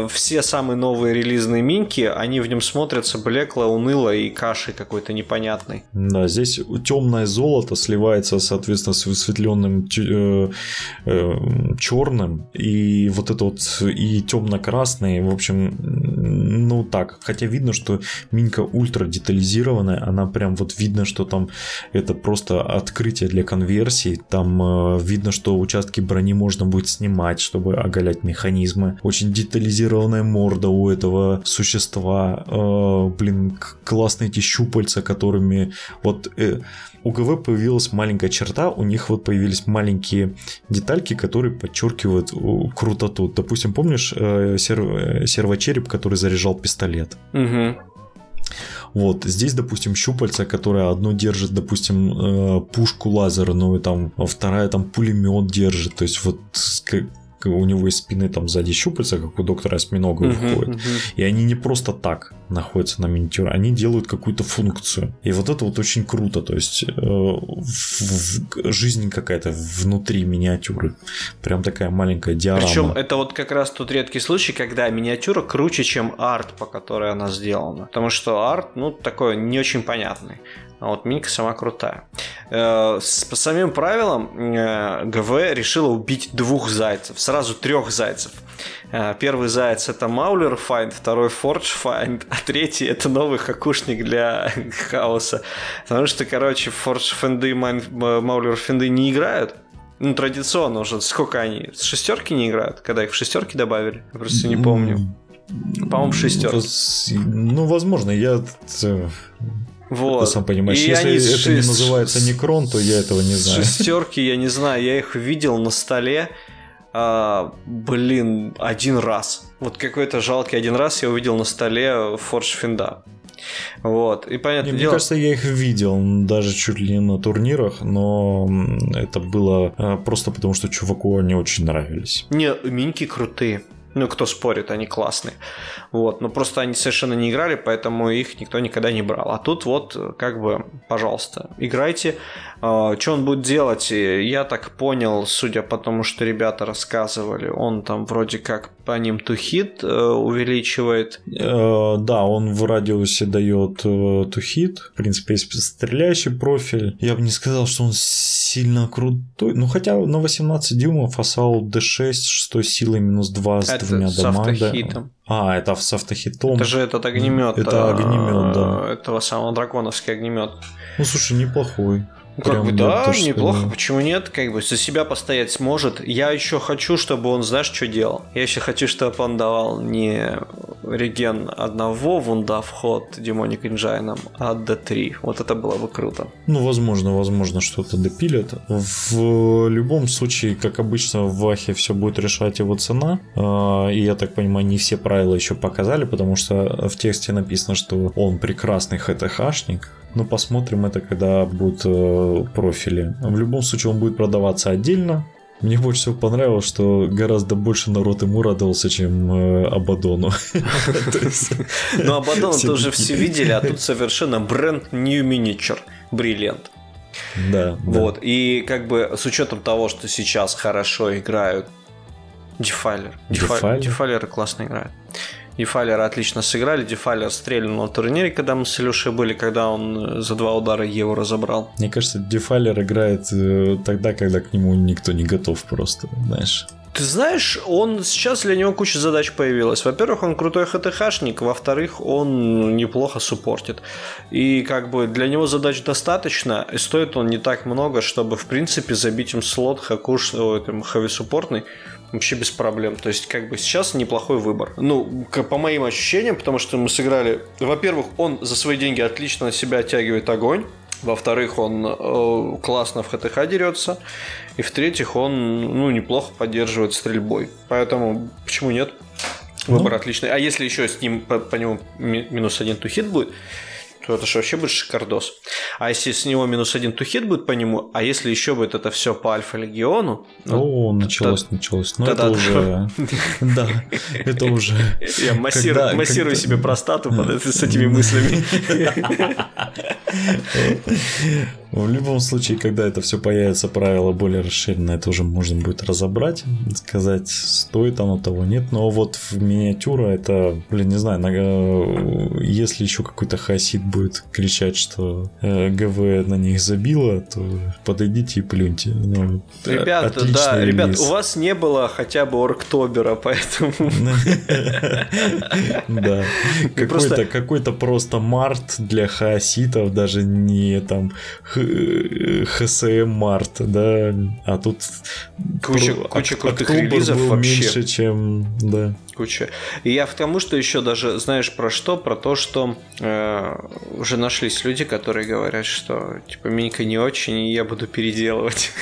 все самые новые релизные минки, они в нем смотрятся блекло, уныло и кашей какой-то непонятной. Да, здесь темное золото сливается, соответственно, с высветленным э, э, черным, и вот это вот и темно-красный, в общем, ну так, хотя видно, что минка ультра детализированная, она прям вот видно, что там это просто открытие для конверсии, там видно, что участки брони можно будет снимать, чтобы оголять механизмы, очень детализированная детализированная морда у этого существа. Э, блин, классные эти щупальца, которыми вот э, у ГВ появилась маленькая черта, у них вот появились маленькие детальки, которые подчеркивают крутоту. Допустим, помнишь э, серв, э, сервочереп, который заряжал пистолет? Угу. Вот, здесь, допустим, щупальца, которая одно держит, допустим, э, пушку лазерную, там, а вторая там пулемет держит. То есть вот у него из спины там сзади щупальца, как у доктора осьминога uh-huh, выходит. Uh-huh. И они не просто так находятся на миниатюре, они делают какую-то функцию. И вот это вот очень круто, то есть э, в, в, жизнь какая-то внутри миниатюры. Прям такая маленькая диорама. Причем это вот как раз тот редкий случай, когда миниатюра круче, чем арт, по которой она сделана. Потому что арт, ну, такой не очень понятный. А вот Минка сама крутая. Э, по самим правилам э, ГВ решила убить двух зайцев, сразу трех зайцев. Э, первый заяц это Маулер Файнд, второй Фордж Файнд, а третий это новый хакушник для хаоса. Потому что, короче, Фордж Фенды и Маулер Фенды не играют. Ну, традиционно уже. Сколько они? С шестерки не играют? Когда их в шестерки добавили? Я просто не помню. По-моему, шестерки. Ну, возможно, я вот. Ты сам понимаешь, и если это шесть... не называется некрон, то я этого не знаю. Шестерки, я не знаю, я их видел на столе. А, блин, один раз. Вот какой-то жалкий один раз я увидел на столе Фордж Финда. Вот, и понятно Мне дело... кажется, я их видел даже чуть ли не на турнирах, но это было а, просто потому, что чуваку они очень нравились. Не, миньки крутые. Ну, кто спорит, они классные. Вот, но просто они совершенно не играли, поэтому их никто никогда не брал. А тут вот, как бы, пожалуйста, играйте. А, что он будет делать? Я так понял, судя по тому, что ребята рассказывали, он там вроде как по ним тухит э, увеличивает. Э, да, он в радиусе дает тухит. В принципе, есть стреляющий профиль. Я бы не сказал, что он сильно крутой. Ну, хотя на 18 дюймов Assault D6 6 силы минус 2 с это двумя с автохитом. А, это с автохитом. Это же этот огнемет. Это огнемет, да. Э, этого самого драконовский огнемет. Ну, слушай, неплохой. Ну, как бы да, то, неплохо, что... почему нет? Как бы за себя постоять сможет. Я еще хочу, чтобы он, знаешь, что делал? Я еще хочу, чтобы он давал не реген одного вунда в ход Демоник Инжайном, а D3. Вот это было бы круто. Ну, возможно, возможно, что-то допилят. В любом случае, как обычно, в Вахе все будет решать его цена. А, и я так понимаю, не все правила еще показали, потому что в тексте написано, что он прекрасный ХТХшник, ну, посмотрим это, когда будут э, профили. В любом случае, он будет продаваться отдельно. Мне больше всего понравилось, что гораздо больше народ ему радовался, чем э, Абадону. Ну, Абадону тоже все видели, а тут совершенно бренд New Miniature. Бриллиант. Да. Вот. И как бы с учетом того, что сейчас хорошо играют Дефайлер. Дефайлеры классно Дефайлера отлично сыграли. Дефайлер стрельнул на турнире, когда мы с Илюшей были, когда он э, за два удара Еву разобрал. Мне кажется, Дефайлер играет э, тогда, когда к нему никто не готов просто, знаешь. Ты знаешь, он сейчас для него куча задач появилась. Во-первых, он крутой ХТХшник, во-вторых, он неплохо суппортит. И как бы для него задач достаточно, и стоит он не так много, чтобы в принципе забить им слот хакуш, этом хэви суппортный вообще без проблем. То есть, как бы сейчас неплохой выбор. Ну, по моим ощущениям, потому что мы сыграли... Во-первых, он за свои деньги отлично на себя оттягивает огонь. Во-вторых, он э, классно в ХТХ дерется. И в-третьих, он ну, неплохо поддерживает стрельбой. Поэтому почему нет? Выбор ну. отличный. А если еще с ним по, по нему минус один тухит будет, то это же вообще будет шикардос. А если с него минус один тухит будет по нему, а если еще будет это все по Альфа-Легиону... Ну, О, началось, то, началось. Но это уже... Да, это уже... Я массирую себе простату с этими мыслями. В любом случае, когда это все появится, правило более расширенное, это уже можно будет разобрать, сказать, стоит оно того, нет. Но вот в миниатюра это, блин, не знаю, если еще какой-то хасид будет кричать, что э, ГВ на них забило, то подойдите и плюньте. Ну, ребят, да, релиз. ребят, у вас не было хотя бы Орктобера, поэтому... Да, какой-то просто март для хаоситов, даже не там ХСМ март, да, а тут куча, куча крутых релизов вообще. меньше, чем, да. Куча. И я к тому, что еще даже, знаешь, про что? Про то, что э, уже нашлись люди, которые говорят, что типа Минька не очень, и я буду переделывать.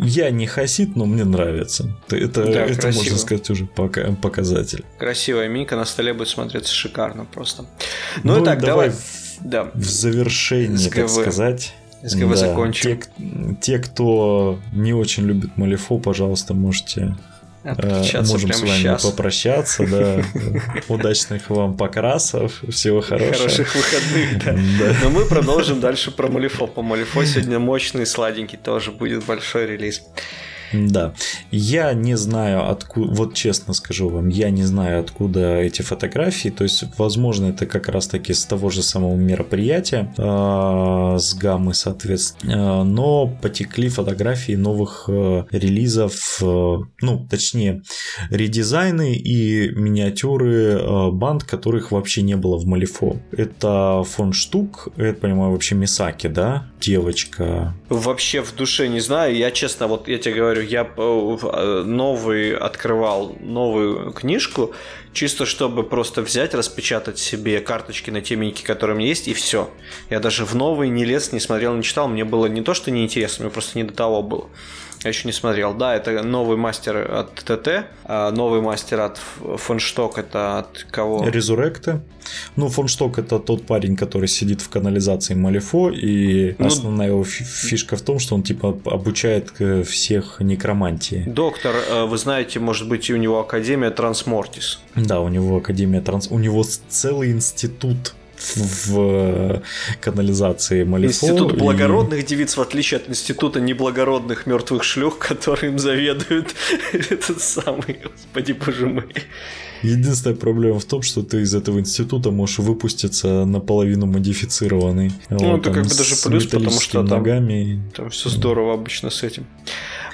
Я не хасит, но мне нравится. Это, да, это можно сказать, уже показатель. Красивая минька на столе будет смотреться шикарно просто. Ну, ну и так, давай. давай да. в завершении, так сказать. СГВ да, закончим. Те, те, кто не очень любит Малифо, пожалуйста, можете Э, можем с вами сейчас. попрощаться, да. Удачных вам покрасов, всего хорошего. Хороших выходных, да. да. Но мы продолжим дальше про Малифо. По Малифо сегодня мощный, сладенький тоже будет большой релиз. Да. Я не знаю, откуда, вот честно скажу вам, я не знаю, откуда эти фотографии. То есть, возможно, это как раз-таки с того же самого мероприятия, э, с гаммы, соответственно. Э, но потекли фотографии новых э, релизов, э, ну, точнее, редизайны и миниатюры э, банд, которых вообще не было в Малифо. Это фон Штук, это, понимаю, вообще Мисаки, да? Девочка. Вообще в душе не знаю. Я честно, вот я тебе говорю, говорю, я э, э, новый открывал новую книжку, чисто чтобы просто взять, распечатать себе карточки на те миники, которые у меня есть, и все. Я даже в новый не лез, не смотрел, не читал. Мне было не то, что неинтересно, мне просто не до того было. Я еще не смотрел. Да, это новый мастер от ТТ, а новый мастер от Фоншток, это от кого? Резуректы. Ну, Фоншток это тот парень, который сидит в канализации Малифо, и ну, основная его фишка в том, что он типа обучает э, всех некромантии. Доктор, э, вы знаете, может быть, у него Академия Трансмортис. Да, у него Академия Транс... У него целый институт в канализации Малифо. Институт благородных и... девиц, в отличие от института неблагородных мертвых шлюх, которым заведует этот самый, господи боже мой. Единственная проблема в том, что ты из этого института можешь выпуститься наполовину модифицированный. Ну, вот, это как бы даже плюс, потому что там, ногами. там все здорово обычно с этим.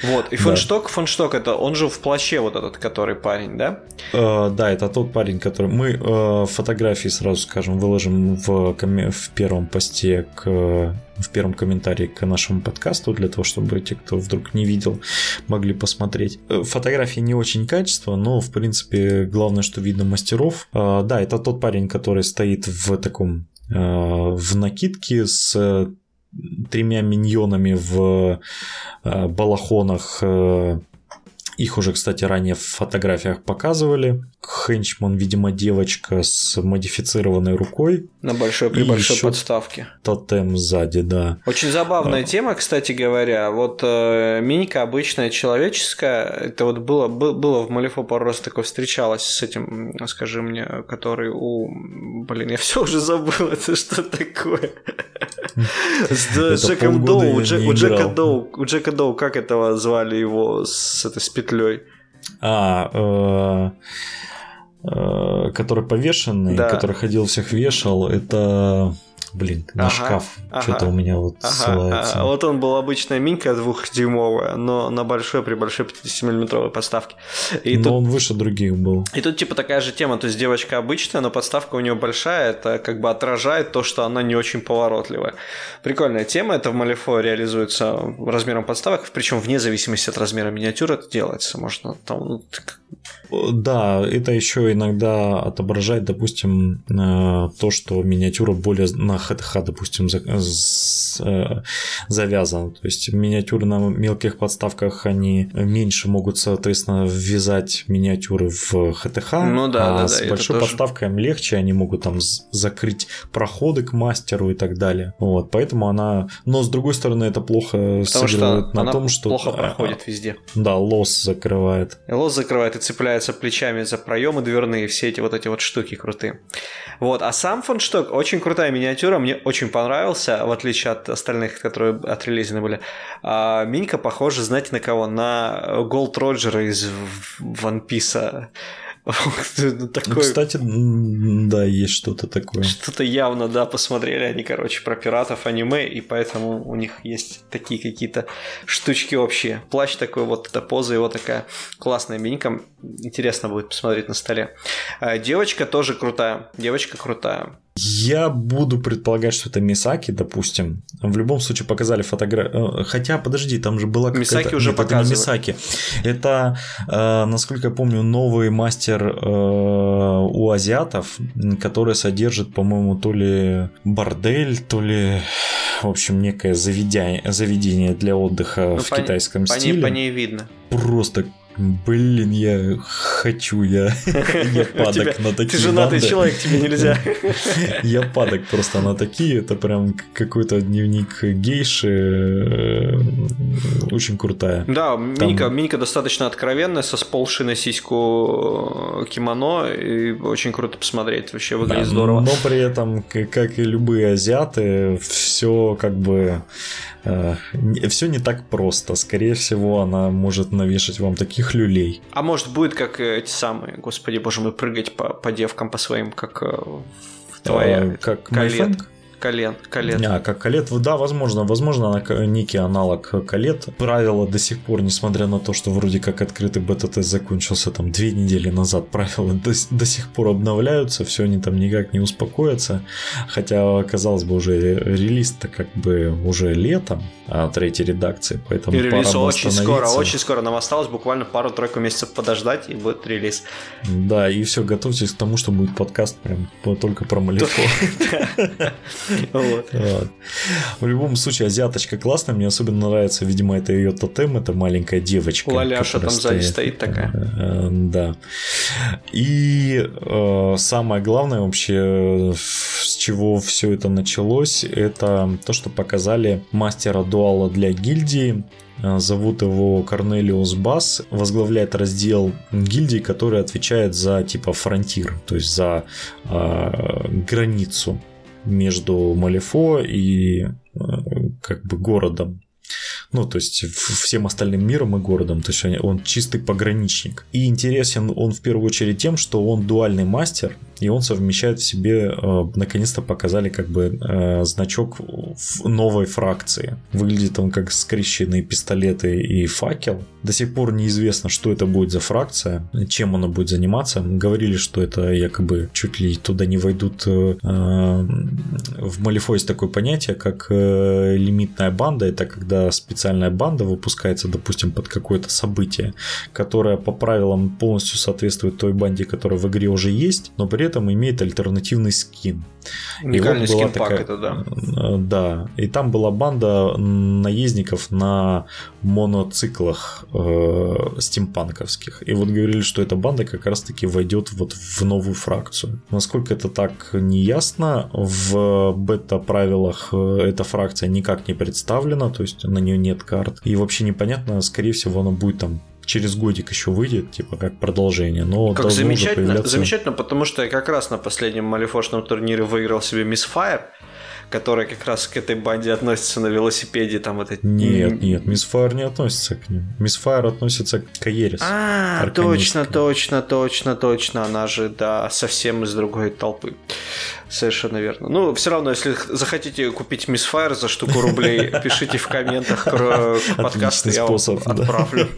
Вот, и фоншток, да. фоншток это он же в плаще вот этот, который парень, да? Э, да, это тот парень, который... Мы э, фотографии сразу скажем, выложим в, в первом посте к в первом комментарии к нашему подкасту, для того, чтобы те, кто вдруг не видел, могли посмотреть. Э, фотографии не очень качество, но, в принципе, главное, что видно мастеров. Э, да, это тот парень, который стоит в таком э, в накидке с тремя миньонами в э, балахонах. Их уже, кстати, ранее в фотографиях показывали. Хенчман, видимо, девочка с модифицированной рукой. На большой при большой подставке. Тотем сзади, да. Очень забавная а... тема, кстати говоря. Вот э, минька обычная человеческая, это вот было, было в Малифо пару раз такое встречалось с этим, скажи мне, который у... Блин, я все уже забыл, это что такое? С Джеком Доу, у Джека Доу, у Джека Доу, как этого звали его с этой петлей? А, э, Э, который повешенный, да. который ходил всех вешал, это Блин, на ага, шкаф. Ага, Что-то у меня вот ага, ссылается. А, вот он был обычная минька двухдюймовая, но на большой, при большой 50-миллиметровой подставке. И но тут... он выше других был. И тут типа такая же тема, то есть девочка обычная, но подставка у нее большая, это как бы отражает то, что она не очень поворотливая. Прикольная тема, это в Малифо реализуется размером подставок, причем вне зависимости от размера миниатюры это делается. Можно там ну, да, это еще иногда отображает, допустим, э, то, что миниатюра более на ХТХ, допустим, э, завязана. То есть миниатюры на мелких подставках, они меньше могут, соответственно, ввязать миниатюры в ХТХ. Ну да, а да, с да, большой подставкой им легче, они могут там закрыть проходы к мастеру и так далее. Вот, поэтому она... Но с другой стороны, это плохо Потому сыгрывает на том, что... плохо проходит везде. Да, лос закрывает. Лос закрывает и цепляется плечами за проемы дверные, все эти вот эти вот штуки крутые. Вот, а сам фоншток очень крутая миниатюра, мне очень понравился, в отличие от остальных, которые отрелизены были. А, Минька похожа, знаете, на кого? На Голд Роджера из One Piece. Ну, такое... Кстати, да, есть что-то такое. Что-то явно, да, посмотрели они, короче, про пиратов аниме, и поэтому у них есть такие какие-то штучки общие. Плащ такой, вот эта поза его такая классная минька. Интересно будет посмотреть на столе. А, девочка тоже крутая. Девочка крутая. Я буду предполагать, что это Мисаки, допустим. В любом случае показали фотографию. Э, хотя, подожди, там же была какая-то... Мисаки уже Нет, показывали. Это Мисаки. Это, э, насколько я помню, новый мастер э, у азиатов, который содержит, по-моему, то ли бордель, то ли, в общем, некое заведение, заведение для отдыха ну, в по китайском по стиле. Ней, по ней видно. Просто Блин, я хочу, я, я падок на такие Ты женатый человек, тебе нельзя. Я падок просто на такие, это прям какой-то дневник гейши, э, очень крутая. Да, Миника, Миника достаточно откровенная, со сползшей на сиську э, кимоно, и очень круто посмотреть, вообще выглядит здорово. Но при этом, как и любые азиаты, все как бы все не так просто. Скорее всего, она может навешать вам таких люлей. А может будет как эти самые, господи боже мой, прыгать по, по девкам по своим, как э, твоя как колет колен, колет. А, как колет, да, возможно, возможно, она некий аналог колет. Правила до сих пор, несмотря на то, что вроде как открытый бета-тест закончился там две недели назад, правила до, до сих пор обновляются, все они там никак не успокоятся. Хотя, казалось бы, уже релиз-то как бы уже летом, а третьей редакции, поэтому и релиз очень скоро, очень скоро. Нам осталось буквально пару-тройку месяцев подождать, и будет релиз. Да, и все, готовьтесь к тому, что будет подкаст прям только про Малифо. В любом случае, азиаточка классная. Мне особенно нравится, видимо, это ее тотем, это маленькая девочка. Лаляша там сзади стоит такая. Э, да. И э, самое главное вообще, с чего все это началось, это то, что показали мастера дуала для гильдии, Э, зовут его Корнелиус Бас, возглавляет раздел гильдии, который отвечает за типа фронтир, то есть за э, границу между Малифо и э, как бы городом. Ну, то есть всем остальным миром и городом. То есть он чистый пограничник. И интересен он в первую очередь тем, что он дуальный мастер, и он совмещает в себе, э, наконец-то показали как бы э, значок новой фракции. Выглядит он как скрещенные пистолеты и факел. До сих пор неизвестно, что это будет за фракция, чем она будет заниматься. Говорили, что это якобы чуть ли туда не войдут. Э, в Малифо есть такое понятие, как лимитная банда. Это когда специальная банда выпускается, допустим, под какое-то событие, которое по правилам полностью соответствует той банде, которая в игре уже есть, но при этом имеет альтернативный скин. Уникальный вот скин такая, это да. Э, да. И там была банда наездников на моноциклах э, стимпанковских. И вот говорили, что эта банда как раз-таки войдет вот в новую фракцию. Насколько это так, не ясно. В бета-правилах э, эта фракция никак не представлена, то есть на нее нет карт. И вообще непонятно, скорее всего, она будет там через годик еще выйдет, типа как продолжение. Но как замечательно, появляться... замечательно, потому что я как раз на последнем малифошном турнире выиграл себе Мисс Файр которая как раз к этой банде относится на велосипеде, там вот эти... Нет, нет, Мисс Файр не относится к ним. Мисс Файр относится к Каерис. А, точно, точно, точно, точно, она же, да, совсем из другой толпы. Совершенно верно. Ну, все равно, если захотите купить Мисс Файр за штуку рублей, пишите в комментах к подкасту, я вам отправлю.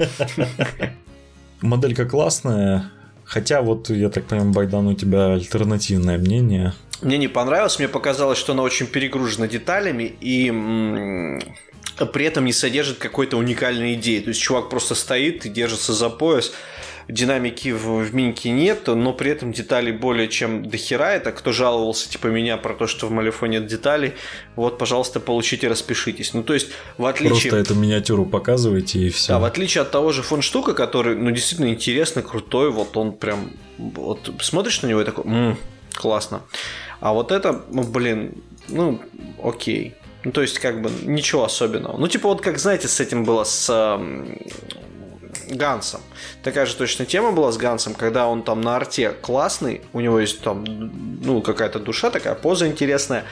Моделька классная, Хотя вот, я так понимаю, Байдан, у тебя альтернативное мнение. Мне не понравилось, мне показалось, что она очень перегружена деталями и при этом не содержит какой-то уникальной идеи. То есть чувак просто стоит и держится за пояс, динамики в, в Миньке нет, но при этом деталей более чем дохера. Это кто жаловался, типа меня, про то, что в Малифо нет деталей, вот, пожалуйста, получите, распишитесь. Ну, то есть, в отличие... Просто эту миниатюру показываете и все. Да, в отличие от того же фон штука, который, ну, действительно интересный, крутой, вот он прям... Вот смотришь на него и такой, м-м, классно. А вот это, ну, блин, ну, окей. Ну, то есть, как бы, ничего особенного. Ну, типа, вот как, знаете, с этим было с Гансом. Такая же точно тема была с Гансом, когда он там на арте классный, у него есть там, ну, какая-то душа такая, поза интересная,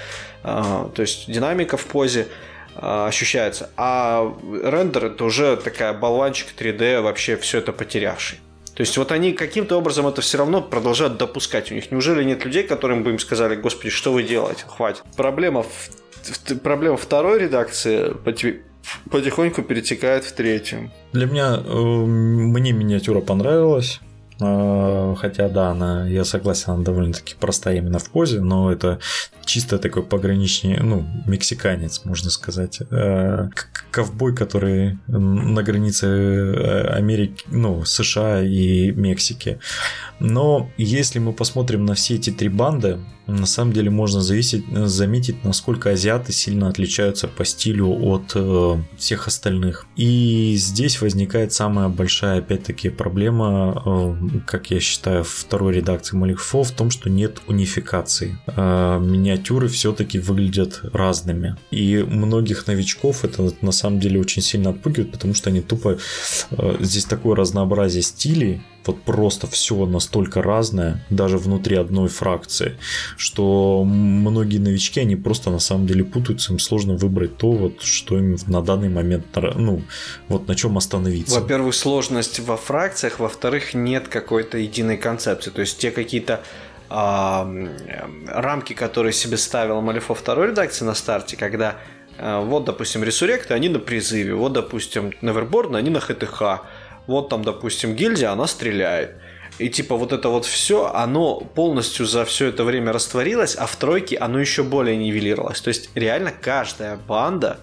э, то есть динамика в позе э, ощущается. А рендер это уже такая болванчик 3D, вообще все это потерявший. То есть вот они каким-то образом это все равно продолжают допускать у них. Неужели нет людей, которым бы им сказали, господи, что вы делаете, хватит. Проблема, в, проблема второй редакции потихоньку перетекает в третью. Для меня, э, мне миниатюра понравилась. Э, хотя, да, она, я согласен, она довольно-таки простая именно в позе, но это чисто такой пограничный, ну, мексиканец, можно сказать. Э, ковбой, который на границе Америки, ну, США и Мексики. Но если мы посмотрим на все эти три банды, на самом деле можно зависеть, заметить, насколько азиаты сильно отличаются по стилю от э, всех остальных. И здесь возникает самая большая, опять-таки, проблема, э, как я считаю, второй редакции Малифо в том, что нет унификации. Э, миниатюры все-таки выглядят разными. И многих новичков это на самом деле очень сильно отпугивает, потому что они тупо... Э, здесь такое разнообразие стилей, вот просто все настолько разное, даже внутри одной фракции, что многие новички, они просто на самом деле путаются, им сложно выбрать то, вот, что им на данный момент, ну, вот на чем остановиться. Во-первых, сложность во фракциях, во-вторых, нет какой-то единой концепции, то есть те какие-то а, рамки, которые себе ставил Малифо второй редакции на старте, когда а, вот, допустим, ресуректы, они на призыве, вот, допустим, Неверборн, они на ХТХ, вот там, допустим, гильдия, она стреляет. И типа вот это вот все, оно полностью за все это время растворилось, а в тройке оно еще более нивелировалось. То есть реально каждая банда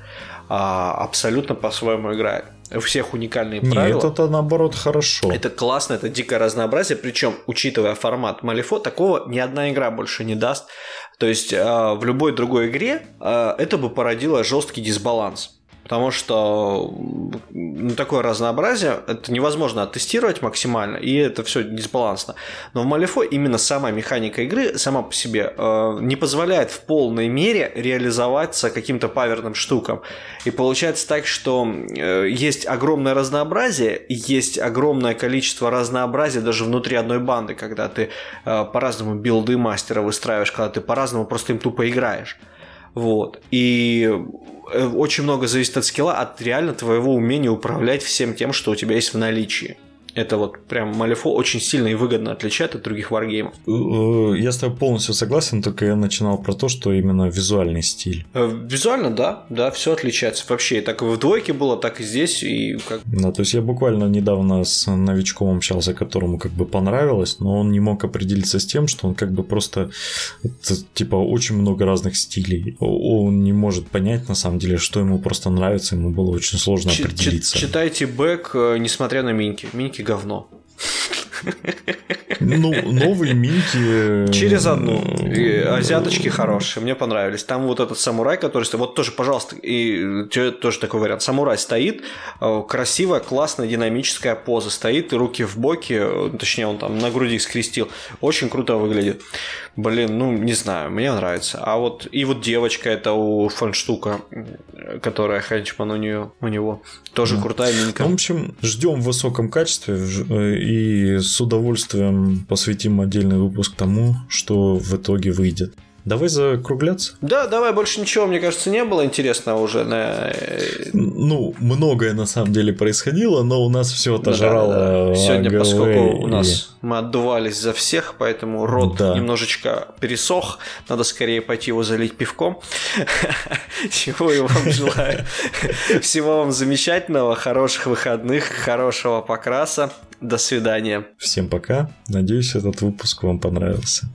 а, абсолютно по-своему играет. У всех уникальные правила. Нет, это наоборот хорошо. Это классно, это дикое разнообразие. Причем, учитывая формат Малифо, такого ни одна игра больше не даст. То есть э, в любой другой игре э, это бы породило жесткий дисбаланс потому что ну, такое разнообразие это невозможно оттестировать максимально, и это все дисбалансно. Но в Малифо именно сама механика игры сама по себе э, не позволяет в полной мере реализоваться каким-то паверным штукам. И получается так, что э, есть огромное разнообразие, есть огромное количество разнообразия даже внутри одной банды, когда ты э, по-разному билды мастера выстраиваешь, когда ты по-разному просто им тупо играешь. Вот. И Э, очень много зависит от скилла, от реально твоего умения управлять всем тем, что у тебя есть в наличии. Это вот прям Малифо очень сильно и выгодно отличает от других варгеймов. Э, я с тобой полностью согласен, только я начинал про то, что именно визуальный стиль. Э, визуально, да, да, все отличается вообще. И так и в двойке было, так и здесь. И как... Да, то есть я буквально недавно с новичком общался, которому как бы понравилось, но он не мог определиться с тем, что он как бы просто это, типа очень много разных стилей. Он не может понять на самом деле, что ему просто нравится, ему было очень сложно Ч- определиться. Читайте бэк, несмотря на. Минки минки говно. Ну, новые минки... Э, Через одну. И азиаточки хорошие, мне понравились. Там вот этот самурай, который стоит... Вот тоже, пожалуйста, и тоже такой вариант. Самурай стоит, э, красивая, классная, динамическая поза стоит, и руки в боки, э, точнее, он там на груди скрестил. Очень круто выглядит. Блин, ну, не знаю, мне нравится. А вот и вот девочка, это у фанштука, которая хенчман у нее, у него, тоже да. крутая минка. Ну, в общем, ждем в высоком качестве и с удовольствием посвятим отдельный выпуск тому, что в итоге выйдет. Давай закругляться. Да, давай, больше ничего, мне кажется, не было интересного уже. На... Ну, многое на самом деле происходило, но у нас все отожрало. Да, да. Сегодня, поскольку у нас мы отдувались за всех, поэтому рот да. немножечко пересох, надо скорее пойти его залить пивком. Чего я вам желаю. Всего вам замечательного, хороших выходных, хорошего покраса. До свидания. Всем пока. Надеюсь, этот выпуск вам понравился.